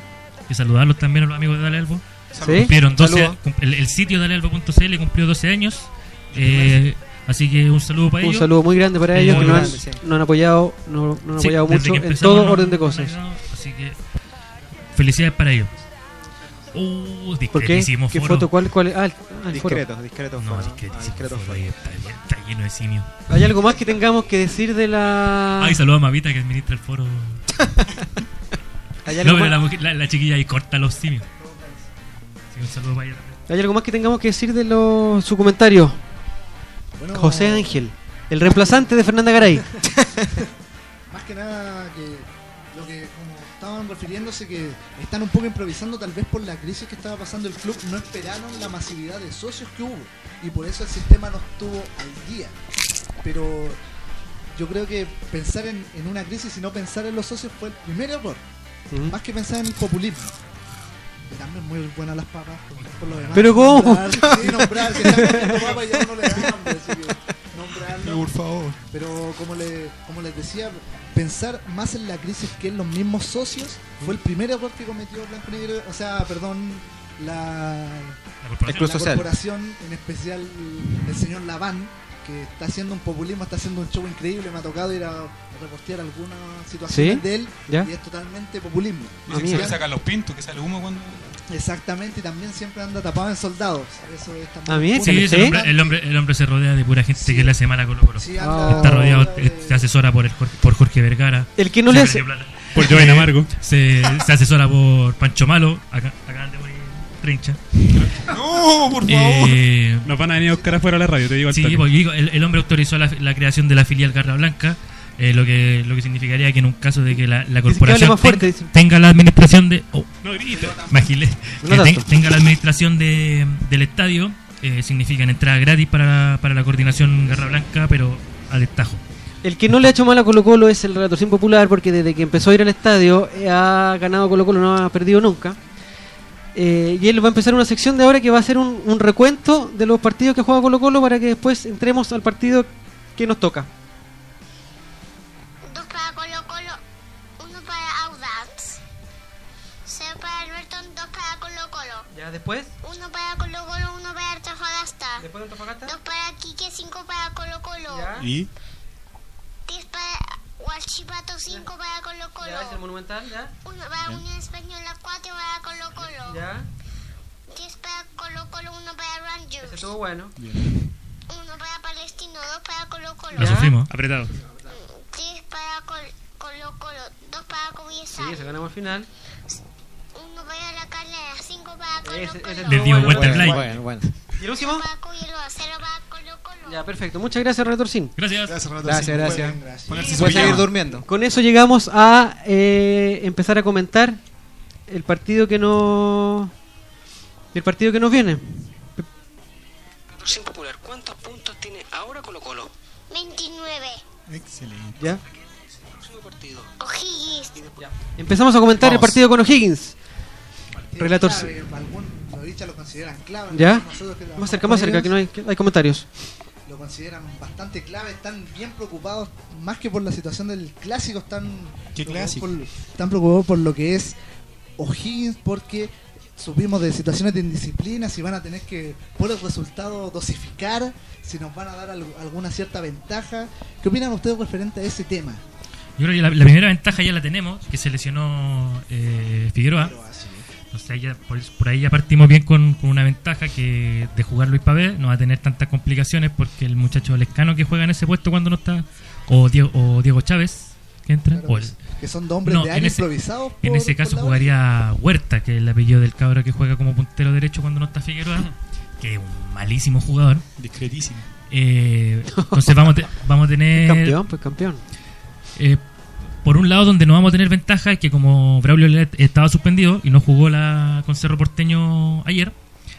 Y saludarlos también a los amigos de Dale Albo. ¿Sí? Cumplieron 12, Saludos. cum- el, el sitio dalealbo.cl cumplió 12 años. Eh, así que un saludo para Un ellos. saludo muy grande para Eh, ellos que nos han, sí. nos han apoyado, nos, nos han Sí, apoyado mucho que en todo nos- orden de cosas. ayudado, así que felicidades para ellos. Uh, ¿Por qué? discretísimo ¿Qué foro. foto? ¿Cuál? cuál? Ah, el, ah, el foro. Discreto, discreto. No, foro. discretísimo Ah, discreto foro, foro. ahí está, está lleno de simio. ¿Hay algo más que tengamos que decir de la... Ay, saludo a Mavita que administra el foro. ¿Hay algo, No, pero la, chiquilla ahí corta los simios. Sí, un saludo para ella también. ¿Hay algo más que tengamos que decir de lo, su comentario? Bueno, José Ángel, el reemplazante de Fernanda Garay. Más que nada que lo que como estaban refiriéndose que están un poco improvisando tal vez por la crisis que estaba pasando el club, no esperaron la masividad de socios que hubo y por eso el sistema no estuvo al día. Pero yo creo que pensar en, en una crisis y no pensar en los socios fue el primer error, Más que pensar en el populismo. Que también muy buenas las papas por, lo demás. ¿Pero cómo? Nombrar, sí, nombrar, que están comiendo papas y ya uno le da hambre, así que nombrarlo. Pero por favor. Pero como, le, como les decía, pensar más en la crisis que en los mismos socios fue el primer error que cometió Blanco Negro, o sea, perdón, la, corporación. La corporación, en especial el señor Laván, que está haciendo un populismo, está haciendo un show increíble, me ha tocado ir a, a repostear algunas situaciones ¿Sí? de él ¿Ya? y es totalmente populismo. Dicen que Y se le sacan los pintos, que sale humo cuando... Exactamente, y también siempre anda tapado en soldados. Eso es también bien, un Sí, el, hombre, el, hombre, el hombre se rodea de pura gente que le hace mal a Colo Colo. Sí, Ah. anda- Está rodeado, eh, se asesora por, el, Jor- por Jorge Vergara. El que no le hace... Por Joven Amargo. Se, se asesora por Pancho Malo. Acá, acá de morir trincha. No, por favor. Eh, Nos van a venir a buscar afuera de la radio, te digo sí, toque. pues, digo, el, el hombre autorizó la, la creación de la filial Garra Blanca. Eh, lo que lo que significaría que en un caso de que la, la corporación fuerte, ten- tenga la administración de oh, No grita. me agilé. No que ten- tanto. tenga la administración de, del estadio eh, significan entrada gratis para, para la coordinación Garra Blanca pero a destajo El que no le ha hecho mal a Colo Colo es el relator sin popular porque desde que empezó a ir al estadio eh, ha ganado Colo Colo, no ha perdido nunca. Eh, y él va a empezar una sección de ahora que va a ser un, un recuento de los partidos que juega Colo Colo para que después entremos al partido que nos toca. Después, Uno para Colo Colo, uno para Antofagasta. después de Dos para Quique, cinco para Colo Colo. ¿Y? Diez para Guachipato 5 para Colo Colo. Ya, es el Monumental, ya. 1 para Unión Española 4 para Colo Colo. Ya. 10 para Colo Colo, 1 para Rangers. Ese estuvo bueno. 1 para Palestino, 2 para Colo Colo. Lo sufrimos. Apretado. 10 para Col- Colo Colo, 2 para Coviesa. Sí, ese ganamos al final. 1 para La Calera, 5 para Colo Colo. Le dio vuelta al bueno, like. bueno, bueno. ¿Y el último? 0 para Cuyelo, 0 para Colo Colo. Ya, perfecto. Muchas gracias, Relator Sin. Gracias. Gracias, Renato. Gracias, gracias. Gracias. ponerse Sí, su puede seguir durmiendo. Con eso llegamos a eh, empezar a comentar el partido que no el partido que nos viene. Sin popular, ¿cuántos puntos tiene ahora Colo Colo? 29. Excelente. ¿Ya? Próximo partido. O'Higgins. Empezamos a comentar el Vamos. partido con O'Higgins. Relator Clave, Algunos lo consideran clave. ¿Ya? Más cerca, más cerca, que no hay, que hay comentarios. Lo consideran bastante clave, están bien preocupados, más que por la situación del clásico, están, ¿Qué preocupados clásico? por- están preocupados por lo que es O'Higgins, porque supimos de situaciones de indisciplina, si van a tener que, por el resultado, dosificar, si nos van a dar al- alguna cierta ventaja. ¿Qué opinan ustedes referente a ese tema? Yo creo que la, la primera ventaja ya la tenemos, que se lesionó eh, Figueroa. O sea, ya por, por ahí ya partimos bien con, con una ventaja que de jugar Luis Pavé no va a tener tantas complicaciones porque el muchacho Lescano que juega en ese puesto cuando no está, o Diego, o Diego Chávez que entra, o el- Que son dos hombres No, de en área ese- improvisados. en ese caso jugaría Huerta, que es el apellido del cabro que juega como puntero derecho cuando no está Figueroa, que es un malísimo jugador. Discretísimo. Eh, entonces vamos, te- vamos a tener... Campeón, pues campeón. Eh, por un lado, donde no vamos a tener ventaja es que como Braulio Let estaba suspendido y no jugó la con Cerro Porteño ayer,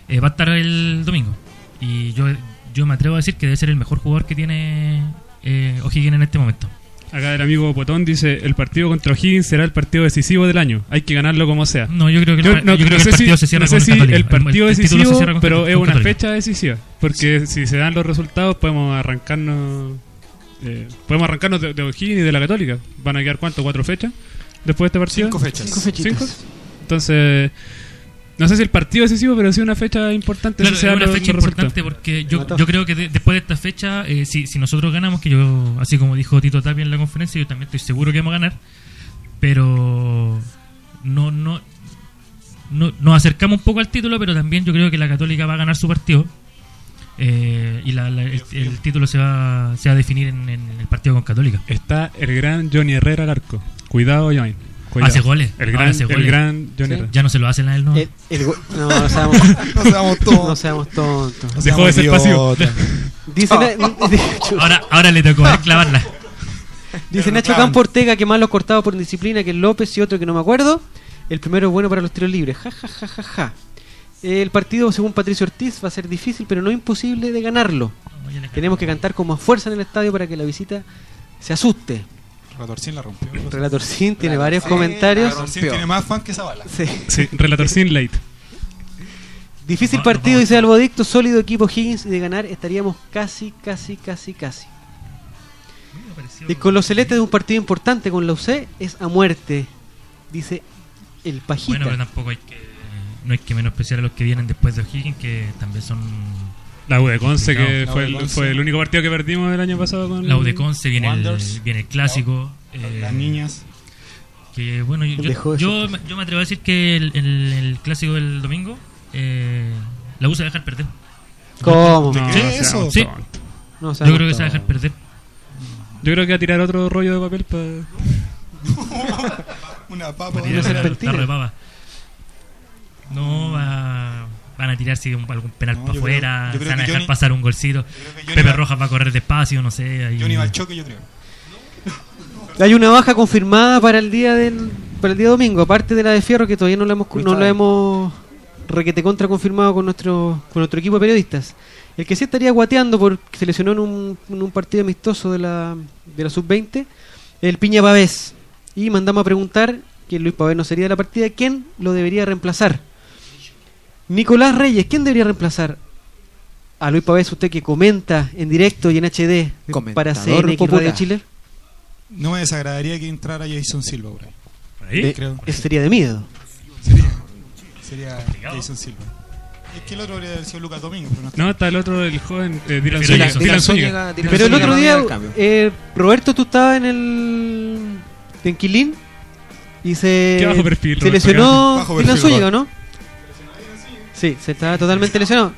eh, va a estar el domingo. Y yo, yo me atrevo a decir que debe ser el mejor jugador que tiene eh, O'Higgins en este momento. Acá el amigo Potón dice, el partido contra O'Higgins será el partido decisivo del año. Hay que ganarlo como sea. No, yo creo que el pa- yo creo que el sé partido se cierra no sé con si el partido decisivo, pero es una fecha decisiva. Porque si se dan los resultados podemos arrancarnos... eh, podemos arrancarnos de, de O'Higgins y de la Católica. ¿Van a quedar cuánto? ¿Cuatro fechas? Después de este partido. Cinco fechas. Cinco fechitas. ¿Cinco? Entonces... No sé si el partido decisivo, pero sí una fecha importante. Claro, una fecha importante porque yo, yo creo que de- después de esta fecha, eh, si, si nosotros ganamos, que yo, así como dijo Tito Tapia en la conferencia, yo también estoy seguro que vamos a ganar, pero no, no, no nos acercamos un poco al título, pero también yo creo que la Católica va a ganar su partido eh, y la- la- el, el título se va, se va a definir en, en el partido con Católica. Está el gran Johnny Herrera al arco. Cuidado, Johnny. Cuidado. Hace goles. El gran, hace el gran Johnny Sí. Herrera. Ya no se lo hacen a él, ¿no? El- el no, no seamos, No seamos tontos. no seamos tontos. No Dejó de ser pasivo. ahora, ahora le tocó eh, clavarla. dice Nacho Campo Ortega que más los cortados por indisciplina que López y otro que no me acuerdo. El primero es bueno para los tiros libres. Ja, ja, ja, ja, ja. El partido, según Patricio Ortiz, va a ser difícil, pero no imposible de ganarlo. Tenemos que cantar con más fuerza en el estadio para que la visita se asuste. Relatorcín la rompió. Relator Sin tiene varios Sí, comentarios. Relatorcín tiene más fan que Zavala. Sí. Sí, relator sin late. Difícil No, partido, no, dice Albodicto, sólido equipo Higgins y de ganar estaríamos casi, casi, casi, casi. Y con los celestes de un partido importante con la UC es a muerte, dice el Pajita. Bueno, pero tampoco hay que no hay que menospreciar a los que vienen después de O'Higgins, que también son La U de Conce, que fue el, Conce. fue el único partido que perdimos el año pasado con la U de Conce, viene el, viene el clásico. eh, Las niñas. que bueno, yo, yo, me- yo me atrevo a decir que el, el- el clásico del domingo eh, la U se va a dejar perder. ¿Cómo? No, ¿Qué es eso? Sí. No, Yo creo que se va a dejar perder. Yo creo que va a tirar otro rollo de papel para... Una papa. Una serpentina. el tarro de papa. No va, van a tirarse un- algún penal No, para afuera, se van a dejar Johnny- pasar un golcito. Pepe va- Rojas va a correr despacio, no sé. Ahí, Johnny va al choque, yo creo. Hay una baja confirmada para el día del para el día domingo, aparte de la de Fierro que todavía no la hemos no la hemos requete contra confirmado con nuestro con nuestro equipo de periodistas. El que sí estaría guateando porque se lesionó en un, en un partido amistoso de la de la sub-20, el Piña Pavés. Y mandamos a preguntar que Luis Pavés no sería de la partida, ¿quién lo debería reemplazar? Nicolás Reyes, ¿quién debería reemplazar? A Luis Pavés, usted que comenta en directo y en HD para CNX popular. Radio Chile. No me desagradaría que entrara Jason Silva por ahí. Por ahí. De- creo. eso sería de miedo. Sería, sería Jason Silva. Es que el otro habría sido Lucas Domingo, pero no está. No, está el otro, el joven eh, Dylan Dylan Pero el otro día, eh, Roberto, tú estabas en el Tenquilín y se, Qué bajo perfil, se Roberto, lesionó Dylan Zúñiga, ¿no? Sí, se está totalmente lesionado.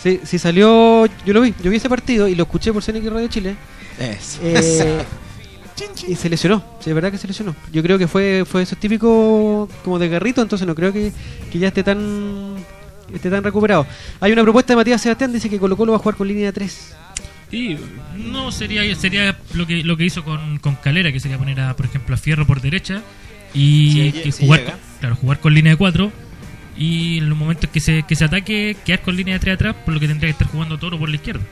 Sí, sí salió, yo lo vi, yo vi ese partido y lo escuché por CNX Radio Chile. Eso. Eh, y se lesionó, sí, es verdad que se lesionó. Yo creo que fue fue eso típico como de garrito, entonces no creo que, que ya esté tan esté tan recuperado. Hay una propuesta de Matías Sebastián, dice que Colo Colo va a jugar con línea de 3. Y no sería sería lo que lo que hizo con, con Calera, que sería poner a, por ejemplo, a Fierro por derecha y que jugar llega. claro, jugar con línea de 4 y en los momentos que se, que se ataque quedar con línea de 3 atrás, por lo que tendría que estar jugando Toro por la izquierda.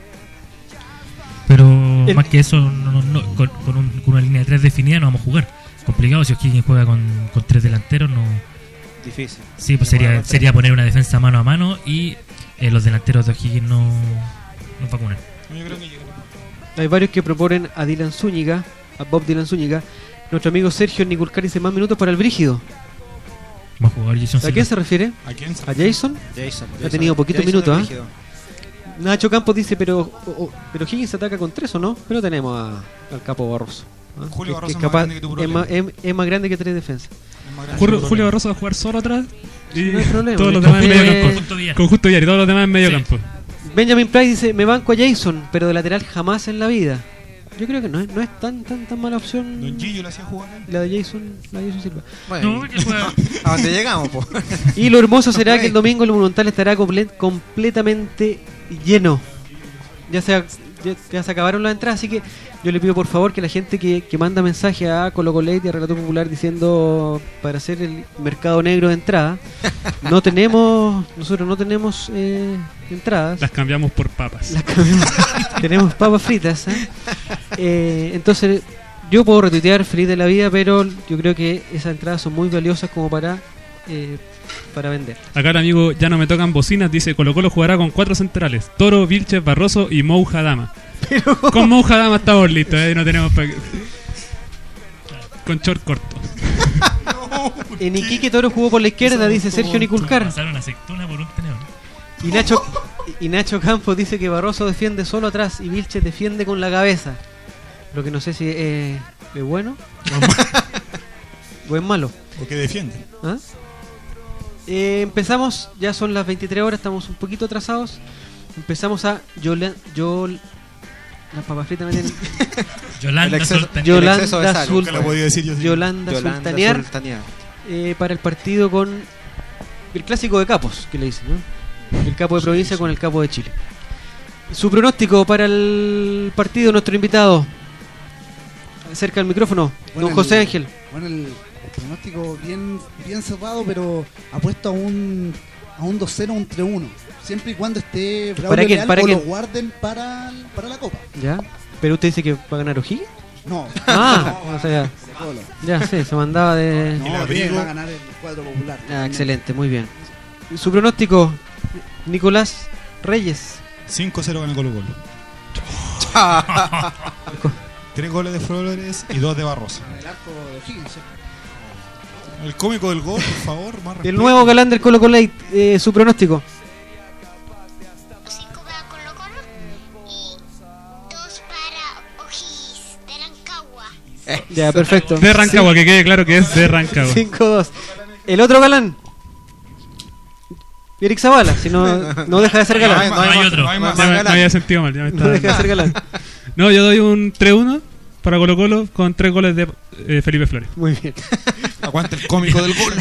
Pero El- más que eso, no, no- no, con, con un- con una línea de 3 definida no vamos a jugar. Complicado si O'Higgins juega con, con tres delanteros, no. Difícil. Sí, pues sería, sería poner una defensa mano a mano y eh, los delanteros de O'Higgins no, no vacunan. Yo creo que llega. Hay varios que proponen a Dylan Zúñiga, a Bob Dylan Zúñiga. Nuestro amigo Sergio Niculcar dice más minutos para el Brígido. Va a jugar Jason ¿A Silva. quién se refiere? ¿A quién se ¿A Jason? Jason, Ha Jason- tenido poquitos Jason minutos, ¿ah? Nacho Campos dice, pero o- o- pero Higgins se ataca con tres o no, pero tenemos a- al capo Barroso. ¿ah? Julio Que- Barroso es más capaz- grande que tu es, más, es- es más grande que tres defensas. Julio, Julio Barroso va a jugar solo atrás y No hay problema. todos los Con- demás en medio campo. Conjunto y todos los demás en medio Sí. campo. Benjamin Price dice, me banco a Jason, pero de lateral jamás en la vida. Yo creo que no es, no es tan, tan, tan mala opción Don Gillo le hacía jugar la de Jason, la de Jason Silva. Bueno, No, ¿a dónde llegamos, po? Y lo hermoso será que el domingo el Monumental estará comple- completamente lleno. Ya se, ya, ya se acabaron las entradas, así que yo le pido por favor que la gente que, que manda mensaje a Colo Colate y a Relato Popular diciendo para hacer el mercado negro de entrada, no tenemos, nosotros no tenemos eh, entradas. Las cambiamos por papas. Las cambiamos. tenemos papas fritas. ¿eh? Eh, entonces, yo puedo retuitear feliz de la vida, pero yo creo que esas entradas son muy valiosas como para, eh, para vender. Acá el amigo ya no me tocan bocinas, dice Colo Colo jugará con cuatro centrales, Toro, Vilches, Barroso y Mouja Dama. Con Mouja Dama estamos listos, ¿eh? no tenemos pa- Con short corto. En Iquique Toro jugó por la izquierda, dice Sergio Niculcar. Pasaron aceituna por un tenedor. Y Nacho, y Nacho Campos dice que Barroso defiende solo atrás y Vilches defiende con la cabeza. Lo que no sé si eh, es bueno o es malo. ¿O que defiende? ¿Ah? Eh, empezamos, ya son las 23 horas, estamos un poquito atrasados. Empezamos a Yola, Yol, las papas fritas me tienen- Yolanda El exceso- el Yolanda. Yolanda, Yolanda Sultanear Sultanear. eh, para el partido con el clásico de capos, que le dicen, ¿no? El capo de provincia con el capo de Chile. Su pronóstico para el partido, nuestro invitado. Cerca del micrófono, Bueno, don José el- Ángel. Bueno, el, el pronóstico bien, bien cerrado, pero apuesto a un, a un 2-0, un 3-1. Siempre y cuando esté Braulio ¿Para quién? Leal ¿Para o quién? lo guarden para, para la Copa. ¿Ya? ¿Pero usted dice que va a ganar O'Higgins? No. Ah, No, o sea, ya sí, se mandaba de... No, abrigo? bien, va a ganar el cuadro popular. Ah, excelente, muy bien. Su pronóstico, Nicolás Reyes. 5-0 gana Colo Colo. Tres goles de Flores y dos de Barroso. El arco de O'Higgins. ¿Eh? El cómico del gol, por favor, más El nuevo galán del Colo Colate, eh, su pronóstico. Cinco para Colo Colo y dos para Ojis de Rancagua. Ya, perfecto. De Rancagua, que quede claro que es de Rancagua. 5-2. El otro galán. Eric Zavala, si no, no deja de ser galán. No hay otro. No hay más. Ya me, me había sentido mal. Ya me No deja de ser galán. No, yo doy un 3-1 para Colo Colo con tres goles de eh, Felipe Flores. Muy bien. Aguanta el cómico del gol.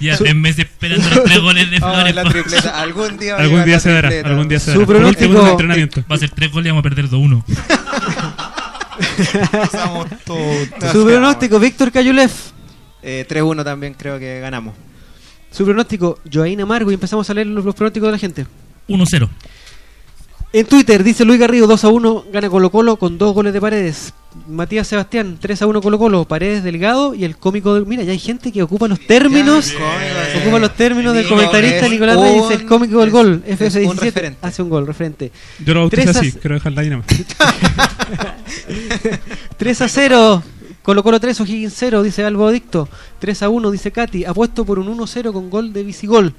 Ya en meses esperando los tres goles de Oh, Flores. la pa- tripleta. Algún día Algún día la se dará, algún día se Su dará. Último, pronóstico- entrenamiento. Va a ser tres goles y vamos a perder 2-1. Estamos todos. Su pronóstico, Víctor Cayulef. Eh, 3-1 también creo que ganamos. Su pronóstico, Joaín Amargo. Y empezamos a leer los, los pronósticos de la gente. 1-0. En Twitter dice Luis Garrido 2 a 1 gana Colo Colo con dos goles de Paredes. Matías Sebastián 3 a 1 Colo Colo, Paredes Delgado y el cómico del... Mira, ya hay gente que ocupa los términos. Cómico, Ocupa los términos del comentarista Nicolás Reyes, el cómico del es- gol. es un FS17 referente. hace un gol, referente. Yo lo a- así, quiero dejarla ahí nomás. 3 a 0. Colo Colo 3, O'Higgins 0, dice Albo Adicto. 3 a 1, dice Katy. Apuesto por un 1-0 con gol de Visigol.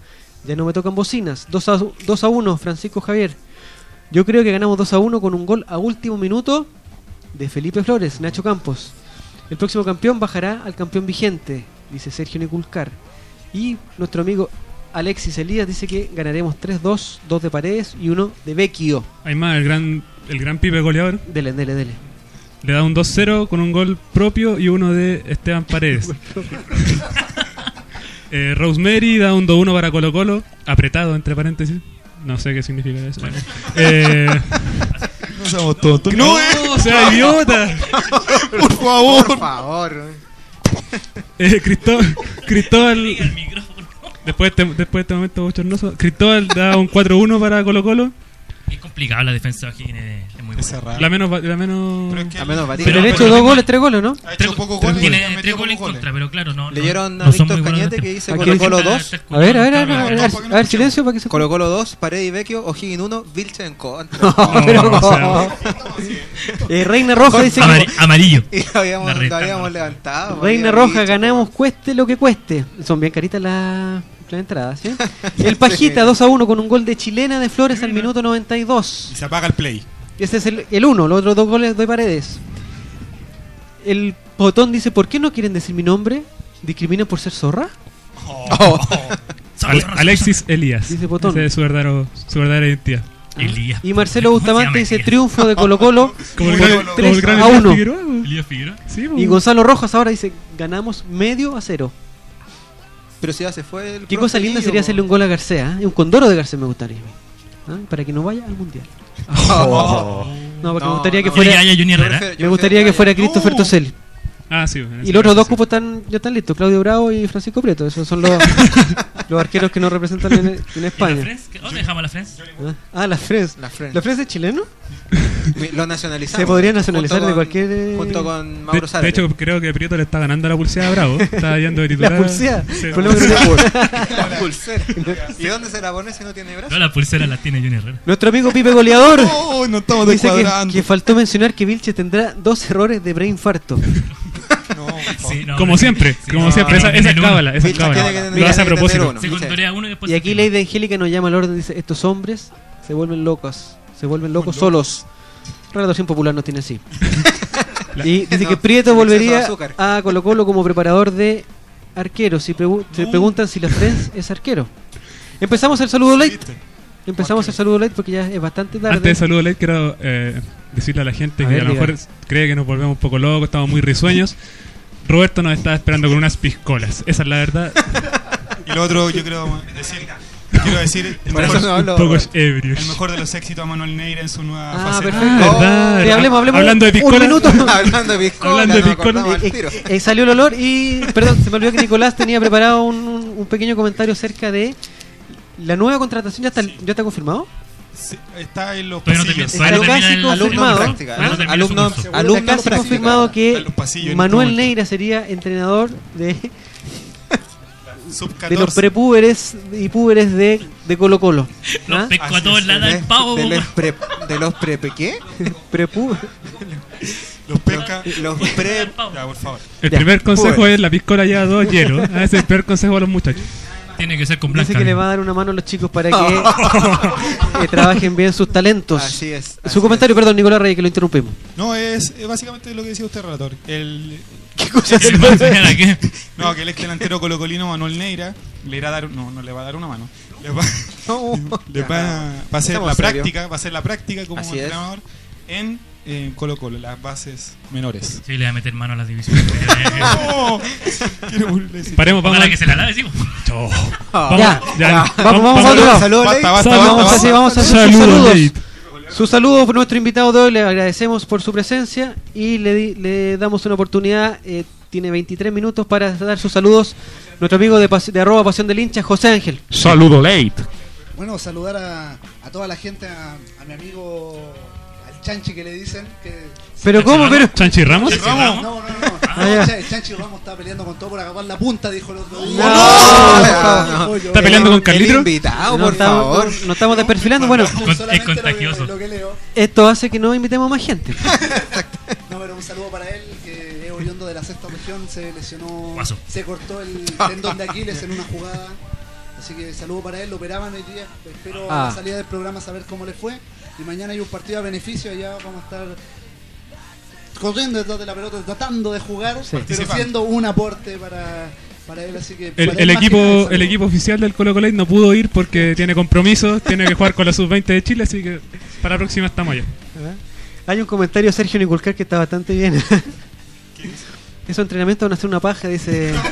Ya no me tocan bocinas. 2 a, 2 a 1, Francisco Javier. Yo creo que ganamos 2 a 1 con un gol a último minuto de Felipe Flores, Nacho Campos. El próximo campeón bajará al campeón vigente, dice Sergio Niculcar. Y nuestro amigo Alexis Elías dice que ganaremos 3-2, 2 de Paredes y uno de Vecchio. Hay más, el gran, el gran pibe goleador. Dele, dele, dele. Le da un 2-0 con un gol propio y uno de Esteban Paredes. Eh, Rosemary da un 2-1 para Colo Colo, apretado entre paréntesis. No sé qué significa eso. Eh, No seamos tontos. ¡No, sea idiota! Por favor. Por favor. Eh, Cristóbal, Cristóbal después, de este, después de este momento bochornoso, Cristóbal da un 4-1 para Colo Colo. Es complicado la defensa es, es muy buena. La menos, ba- la menos, La menos batida. Pero le he hecho dos goles, tres goles, ¿no? Tres, pocos tres- goles y tiene ha metido tres goles contra, pero claro, no. Leyeron no, a Víctor Cañete los que tres. dice Colo Colo dice- 2. A ver, a ver, a ver, a ver, silencio para que se Colo Colo 2, Paredes y Vecchio, O'Higgins 1, Vilche en contra. pero Eh, Reina Roja dice que Amari- amarillo. Y lo habíamos, La levantado. Reina Roja, ganamos cueste lo que cueste. Son bien caritas las las entradas, ¿sí? El Pajita 2 a 1 con un gol de chilena de Flores al minuto 92. Y se apaga el play. Ese es el, el uno, los otros dos goles de Paredes. El Potón dice, ¿por qué no quieren decir mi nombre? ¿Discriminan por ser zorra? Oh. Al- Alexis Elías. Dice Potón. Ese es su, verdadero, su verdadera identidad. Elías. Y Marcelo ¿Cómo se Bustamante dice triunfo de Colo Colo Como el por gran, como el 3 gran a Elías 1. Figueroa. Elías Figueroa. Sí. Y Gonzalo Rojas ahora dice, ganamos medio a cero. Pero si ya se fue el Qué cosa linda sería hacerle un gol a García, ¿eh? un condoro de García me gustaría. ¿ah? Para que no vaya al mundial. Oh. No, porque No, me gustaría que no. fuera. Yo Yo prefiero- Me gustaría que fuera Christopher No. Ah, sí. Y los otros dos cupos están, ya están listos, Claudio Bravo y Francisco Prieto. Esos son los, los arqueros que nos representan en, en ¿Y la España. Friends? ¿Qué- ¿Dónde dejamos a la Friends? Ah, las Friends. La Friends. ¿La Friends es chileno? Lo nacionalizamos. Se podría nacionalizar Junto de con- cualquier, eh, Junto con De, Mauro de Zárate. hecho, creo que Prieto le está ganando la pulseada a Bravo. Está yendo de titular. La pulsea. Sí. La pulsera. ¿Y dónde se la pone si no tiene brazo? No, la pulsera la tiene Junior Herrera. Nuestro amigo Pipe Goleador Oh, no estamos dice que, que faltó mencionar que Vilche tendrá dos errores de preinfarto. Sí, no, Como siempre, sí, como no, siempre. Esa, es cábala. Esa cábala. Lo hace a propósito. uno. Se contorea uno y después Y aquí. Lady Angélica nos llama al orden dice, estos hombres se vuelven locos, se vuelven locos solos. Relación popular nos tiene así. y dice que Prieto volvería a Colo Colo como preparador de arqueros. Y pregu- se preguntan si la Friends es arquero. Empezamos el saludo late. Empezamos el saludo late porque ya es bastante tarde. Antes de saludo, Late, quiero eh, decirle a la gente A que ver, a lo diga. mejor cree que nos volvemos un poco locos, estamos muy risueños. Roberto nos está esperando con unas piscolas. Esa es la verdad. Y lo otro, yo creo decir, quiero decir, el mejor, no hablo. un el mejor de los éxitos a Manuel Neira en su nueva Ah, faceta. perfecto. Ah, verdad. Sí, hablemos, hablemos. Hablando de Un piscolas. minuto. Hablando de piscola, Hablando de piscola. Eh, eh, salió el olor y, perdón, se me olvidó que Nicolás tenía preparado un, un- un pequeño comentario acerca de la nueva contratación. ¿Ya está, ya está confirmado? Sí, está en los pasillos. no Está casi confirmado. alumno- Alumno casi confirmado que Manuel este momento. Neira sería entrenador de, de los 14. prepúberes y púberes de, de Colo Colo. Los ¿Ah? pesco a todos lados del pavo. de los pre, de los pre, ¿qué? Prepú- Los pesca. Los pre, Ya, por favor. El Ya, primer consejo pues. es la piscola lleva dos hielos. Ah, Ese es el primer consejo a los muchachos. Tiene que ser con blanca. Dice que le va a dar una mano a los chicos para que trabajen bien sus talentos. Así es. así Su comentario, perdón, Nicolás Reyes, que lo interrumpimos. No, es, es básicamente lo que decía usted, relator. El, ¿Qué cosa ¿El qué? no, que el ex delantero colocolino Manuel Neira le irá a dar, no, no le va a dar una mano. Le va, No. le va, va a hacer la práctica, va a hacer la práctica como Así es. entrenador en Colo Colo, las bases menores. Sí, le va a meter mano a las divisiones. No. Paremos, vamos. Para que se la lave, sí. Ah. Ya, ya, vamos, vamos a otro lado. Saludos, Basta, Ley. basta, Salud, basta, Vamos a hacer, vamos a hacer sus Saludos, por nuestro invitado de hoy, le agradecemos por su presencia y le, di- le damos una oportunidad. eh, tiene 23 minutos para dar sus saludos. Nuestro amigo de, pas- de arroba pasión del hincha, José Ángel. Saludo late. Bueno, saludar a, a toda la gente, a, a mi amigo, Chanchi que le dicen. Que, Pero ¿cómo? Pero, ¿Chanchi Ramos? Chanchi no, Ramos. no, no, no. Ah, el Chanchi Ramos está peleando con todo por acabar la punta, dijo el otro día. No, no. ¿Está peleando con Carlitro? invitado, no por favor. no- no estamos desperfilando. Bueno, es lo que- contagioso. Lo que, leo. esto hace que no invitemos más gente. No, pero un saludo para él, que es oriundo de la sexta región, se lesionó, Guaso. se cortó el tendón de Aquiles en una jugada. Así que saludo para él, lo operaban hoy día. Espero a Ah. la salida del programa saber cómo le fue. Y mañana hay un partido a beneficio, allá vamos a estar corriendo detrás de la pelota, tratando de jugar, pero siendo un aporte para, para él. Así que El, para el equipo nada, el equipo oficial del Colo Colo no pudo ir porque tiene compromisos, tiene que jugar con la sub-20 de Chile, así que para la próxima estamos allá. Hay un comentario de Sergio Niculcar que está bastante bien. Esos entrenamientos van a ser una paja, dice.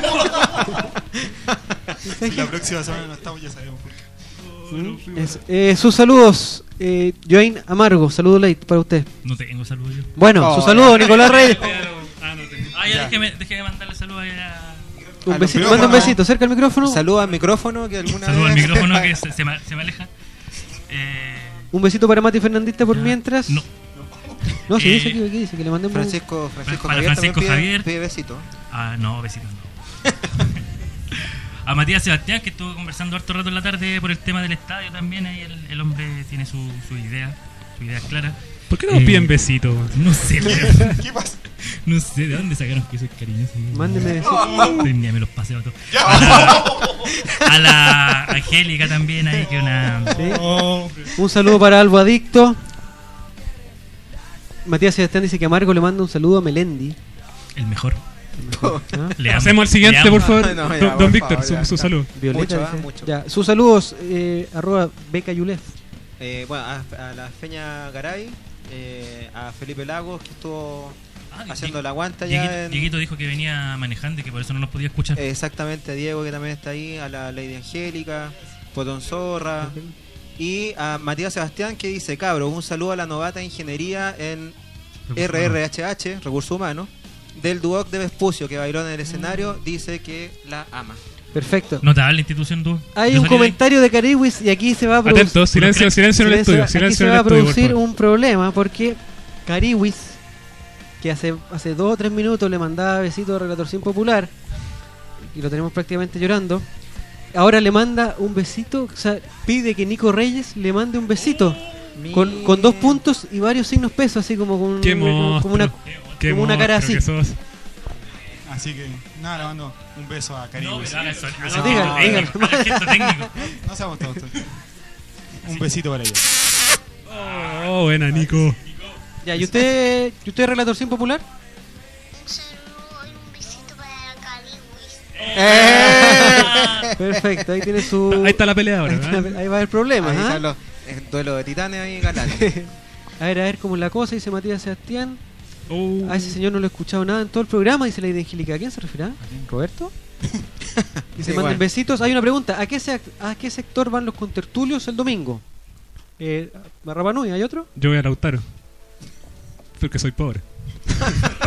Si la próxima semana no estamos, ya sabemos por qué. ¿Mm? Es- eh, sus saludos, eh, Joaín Amargo, saludo late para usted. No tengo saludo yo. Bueno, Oh, su saludo, ya. Nicolás Reyes. Ah, ya déjeme, déjeme mandarle saludos a... Un besito, manda un besito, cerca al micrófono. Saludos al micrófono que alguna Saludos al micrófono que se, se me, se me aleja. Eh, Un besito para Mati Fernandista por mientras. No. No, se Eh, dice aquí, aquí dice que le mandemos. Francisco, Francisco para Javier Francisco pide- Javier. pide besito. Ah, no, besitos no. a Matías Sebastián, que estuvo conversando harto rato en la tarde por el tema del estadio también. Ahí el, el hombre tiene su, su idea, su idea clara. ¿Por qué no nos piden besitos? No sé, ¿Qué pasa? No sé de dónde sacaron que soy cariñoso. Mándeme Estoy- ni me los paseo todos. A la, a la Angélica también, ahí que una. Sí. Un saludo para Albo Adicto. Matías Sebastián dice que Amargo le manda un saludo a Melendi. El mejor. Le amo. Pasemos al siguiente, por favor. No, ya, don Víctor, su, su salud. Violeta Mucho, ah, dice. mucho. Ya, sus saludos, eh, arroba Beca Yulef. Eh, bueno, a, a la Feña Garay, eh, a Felipe Lagos, que estuvo Ah, haciendo la guanta Dieguito, ya en... Dieguito dijo que venía manejando y que por eso no nos podía escuchar. Exactamente, a Diego que también está ahí, a la Lady Angélica, Potón Zorra y a Matías Sebastián que dice, cabro, un saludo a la novata ingeniería en RRHH, Recursos Humanos, del Duoc de Vespucio que bailó en el escenario, dice que la ama. Perfecto. Notable institución tú. Hay un comentario de Cariwis y aquí se va a producir. Silencio, silencio en el estudio, Aquí silencio se va a producir un problema porque Cariwis, que hace, hace dos o tres minutos le mandaba besitos a Relatorcín Popular, y lo tenemos prácticamente llorando, ahora le manda un besito, o sea, pide que Nico Reyes le mande un besito. Con, con dos puntos y varios signos pesos, así como con, Qué como, como una, qué como una cara así. que sos. Así que, nada, le mando un beso a Caribe. No, pero eso, No, gesto técnico. No seamos tontos. Un besito para ella. Oh, buena, Nico. Ya, ¿y usted, ¿y usted es Relatorcín Popular? ¡Eh! Perfecto, ahí tiene su. Ahí está la pelea ahora, Ahí, está ¿eh? ahí va el problema. Ahí ¿ah? están los el duelo de titanes ahí galán. A ver, a ver cómo es la cosa, dice Matías Sebastián. Uh. A ese señor no lo he escuchado nada en todo el programa, dice la Angélica. ¿A quién se refiere? ¿Roberto? Dice, Sí, manden bueno. besitos. Hay una pregunta. ¿A qué, sec- ¿A qué sector van los contertulios el domingo? Eh, ¿A Rapanui hay otro? Yo voy a Lautaro. Porque soy pobre.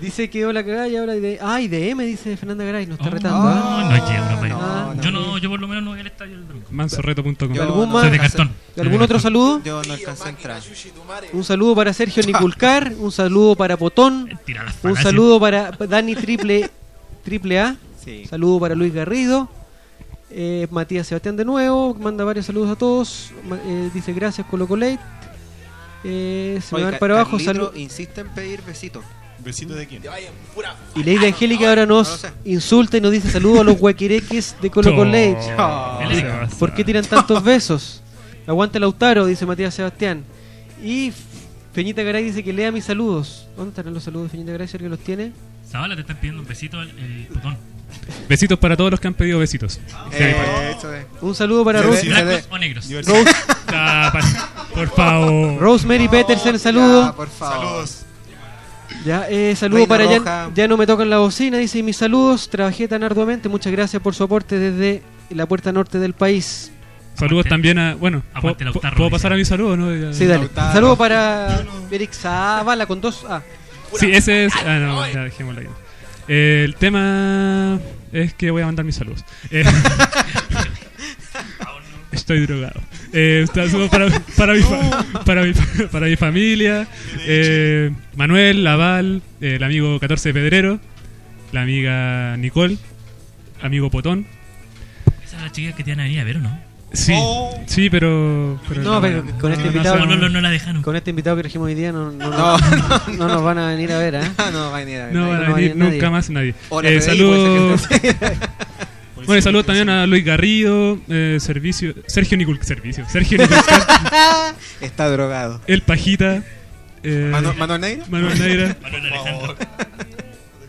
Dice que hola cagada y ahora de... Ah, y de M, dice Fernanda Garay, nos está Oh, retando. no, ¿ah? no llego, no, pero- Ah, Yo no, yo por lo menos no voy al estadio del. Mansorreto.com. ¿Algún no más? Soy de alcancé- cartón. ¿Algún otro saludo? Yo no alcancé a entrar. Un saludo para Sergio Niculcar, un saludo para Potón, un saludo para Dani Triple, triple A, Sí. saludo para Luis Garrido, eh, Matías Sebastián de nuevo, manda varios saludos a todos, eh, dice gracias Colo Colate, eh, se me Oye, van Ca- para abajo, saludos. insiste en pedir besitos. ¿Besito de quién? Y Lady Angélica ahora nos no lo sé. insulta y nos dice saludos a los huequireques de Colo. Oh, ¿Qué le se pasa. ¿Por qué tiran tantos besos? Aguante Lautaro, dice Matías Sebastián. Y Feñita Garay dice que lea mis saludos. ¿Dónde están los saludos de Feñita Garay? ¿Si alguien los tiene? Zabala te están pidiendo un besito el, el botón. Besitos para todos los que han pedido besitos. Eh, eso es. Un saludo para Se Rose, ve- ¿Blancos o negros? Rose- Ah, pa- por favor. Rosemary Petersen, Ya, saludo. por favor. Saludos. Ya, eh, saludo Reina para ya, Roja. ya no me tocan la bocina, dice y mis saludos. Trabajé tan arduamente. Muchas gracias por su aporte desde la puerta norte del país. Saludos Aguante- también a. Bueno, aguante ¿puedo, Lautaro, ¿puedo dice. pasar a mi saludo, no? Ya- Sí, dale. Lautaro. Saludo para Eric Zavala con dos A. Sí, ese es. Ah, no, ya dejémoslo ahí. El tema es que voy a mandar mis saludos. Eh, estoy drogado. Eh, para, para, mi, para, mi, para mi familia. eh, Manuel, Laval, el amigo 14 Pedrero, la amiga Nicole, amigo Potón. Esa es la chica que te van a ver, ¿o no? Sí, sí, pero. pero No, pero con este no, invitado. No, no, no, no la dejaron. Con este invitado que trajimos hoy día no, no, No, no, no nos van a venir a ver, ¿eh? no va a venir a ver. No van a venir nadie. nunca más nadie. Eh, saludos. que- Bueno, y saludos también a Luis Garrido, eh, servicio, Sergio Nicul, servicio, Sergio Niculcar, Está drogado. El Pajita, eh, Manu- ¿Manuel Neira? Manuel Neira, Manuel Alejandro.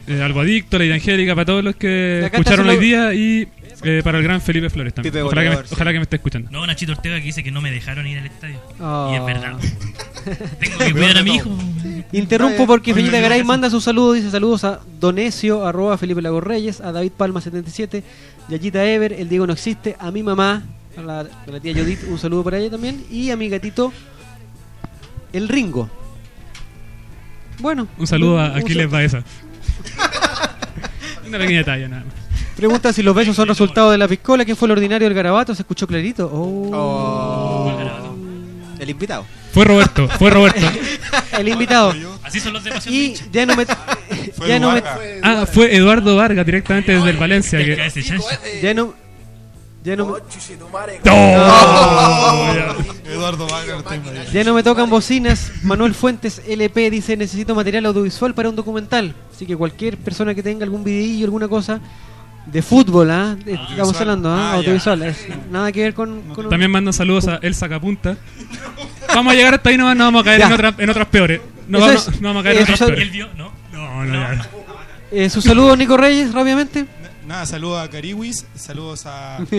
eh, Albo Adicto, Lady Angélica, para todos los que escucharon hoy día y eh, para el gran Felipe Flores también. Pipe Ojalá que, me, sí. ojalá que me esté escuchando. No, Nachito Ortega que dice que no me dejaron ir al estadio. Oh. Y es verdad. Tengo que cuidar a mi hijo. Interrumpo porque oye, Garay manda sus saludos, dice saludos a Donecio, arroba Felipe Lagos Reyes, a David Palma 77, Yayita Ever, el Diego no existe, a mi mamá, a la, a la tía Judith, un saludo para ella también, y a mi gatito, el Ringo. Bueno. Un saludo a un Aquiles sal- Baeza. Una pequeña talla, nada más. Pregunta si los besos son resultado de la piscola, ¿quién fue el ordinario del garabato? ¿Se escuchó clarito? Oh. El invitado. Fue Roberto, fue Roberto. el invitado. Así son los de Pasión Y ya no me... Fue ya no me... Ah, fue Eduardo Vargas directamente desde el Valencia. Que... Ya no... Ya no me... Eduardo Vargas. no tengo idea. Ya no me tocan bocinas. Manuel Fuentes LP dice necesito material audiovisual para un documental. Así que cualquier persona que tenga algún videillo, alguna cosa de fútbol, ¿ah? Eh, Estamos Audiovisual. hablando, ¿ah? Ah. Es nada que ver con... con un- También mandan saludos a El Sacapunta. Vamos a llegar hasta ahí, no, no vamos a caer en, otra- en otras peores. No vamos, es- no vamos a caer en otras es- peores. ¿Él vio? No. No, no, ya. Eh, Su saludo, Nico Reyes, rápidamente. Nada, saludos a Cariwis, saludos a...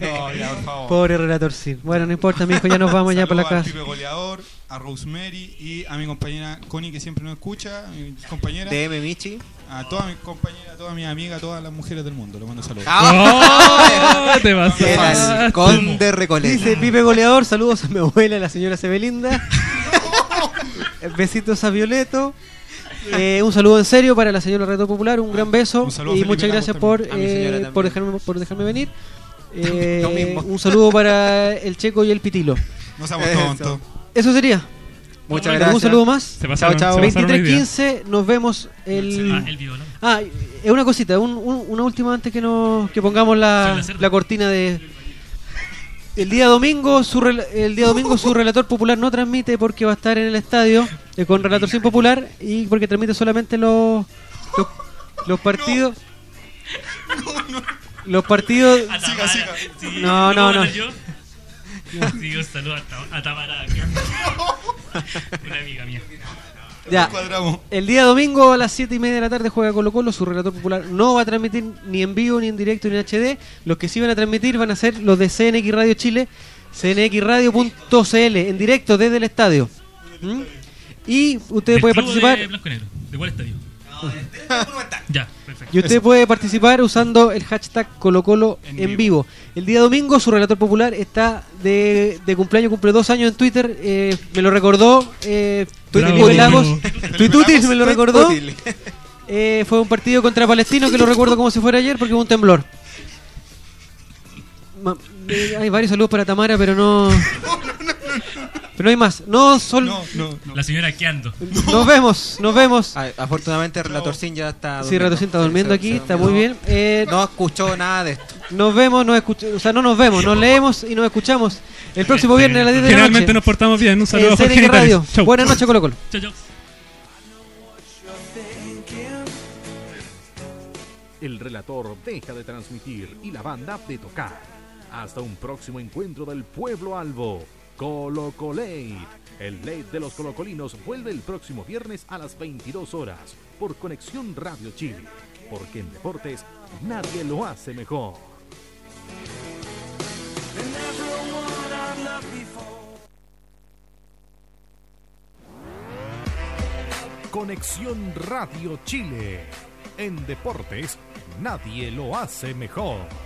no, ya, por favor. Pobre relator, sí. Bueno, no importa, mi hijo, ya nos vamos ya para la casa. Pipe Goleador, a Rosemary y a mi compañera Connie que siempre nos escucha, mi compañera. DM Michi. A todas mis compañeras, a todas mis amigas, a todas las mujeres del mundo. Le mando saludos. ¡Oh! Te el conde Recoleta. Dice Pipe Goleador, saludos a mi abuela, la señora Sebelinda. Besitos a Violeto. Eh, un saludo en serio para la señora Reto Popular, un gran beso Un saludo y Felipe muchas gracias por, eh, por, dejarme, por dejarme venir. Eh, un saludo para el Checo y el Pitilo. No seamos tontos. Eso sería. Muchas ¿Algún gracias. saludo más? Se pasaron- Chao, chao. se pasaron hoy día. 23.15, nos vemos el... Ah, el video, ¿no? Ah, es una cosita, un- un- una última antes que nos que pongamos la, la cortina de el día domingo su rel- el día domingo su relator popular no transmite porque va a estar en el estadio eh, con relator sin popular y porque transmite solamente los los, los partidos los partidos. Sí, no no ¿puedo no hablar yo? Sí, un saludo a, Ta- a Tamara. Una amiga mía. Ya. El día domingo a las 7 y media de la tarde juega Colo Colo. Su relator popular no va a transmitir ni en vivo, ni en directo, ni en HD. Los que sí van a transmitir van a ser los de CNX Radio Chile, cnxradio.cl, en directo desde el estadio. ¿Mm? Y usted puede participar. De blanco y negro. ¿De cuál estadio? ya, perfecto. Y usted puede participar usando el hashtag ColoColo en, vivo. El día domingo su relator popular está de, de cumpleaños, cumple dos años en Twitter. eh, me lo recordó eh, Bravo. Lagos. Tuitutis me lo recordó. Eh, fue un partido contra Palestino que lo recuerdo como si fuera ayer porque hubo un temblor. Ma- eh, hay varios saludos para Tamara, pero no. Pero no hay más. No, sol... La señora Keando. Nos vemos, nos vemos. Ah, afortunadamente Relatorcín ya está Sí, Relatorcín está durmiendo aquí, se está muy bien. Eh, no escuchó nada de esto. Nos vemos, nos escuchamos, o sea, no nos vemos, nos leemos y nos escuchamos el próximo viernes a las 10 de la noche. Generalmente nos portamos bien. Un saludo en a Jorge CNX Nitales. Radio. Chau. Buenas noches, Colo Colo. Chau, chau. El relator deja de transmitir y la banda de tocar. Hasta un próximo encuentro del pueblo albo. Colo Colate. El late de los colocolinos vuelve el próximo viernes a las 22 horas por Conexión Radio Chile. Porque en deportes nadie lo hace mejor. Conexión Radio Chile. En deportes nadie lo hace mejor.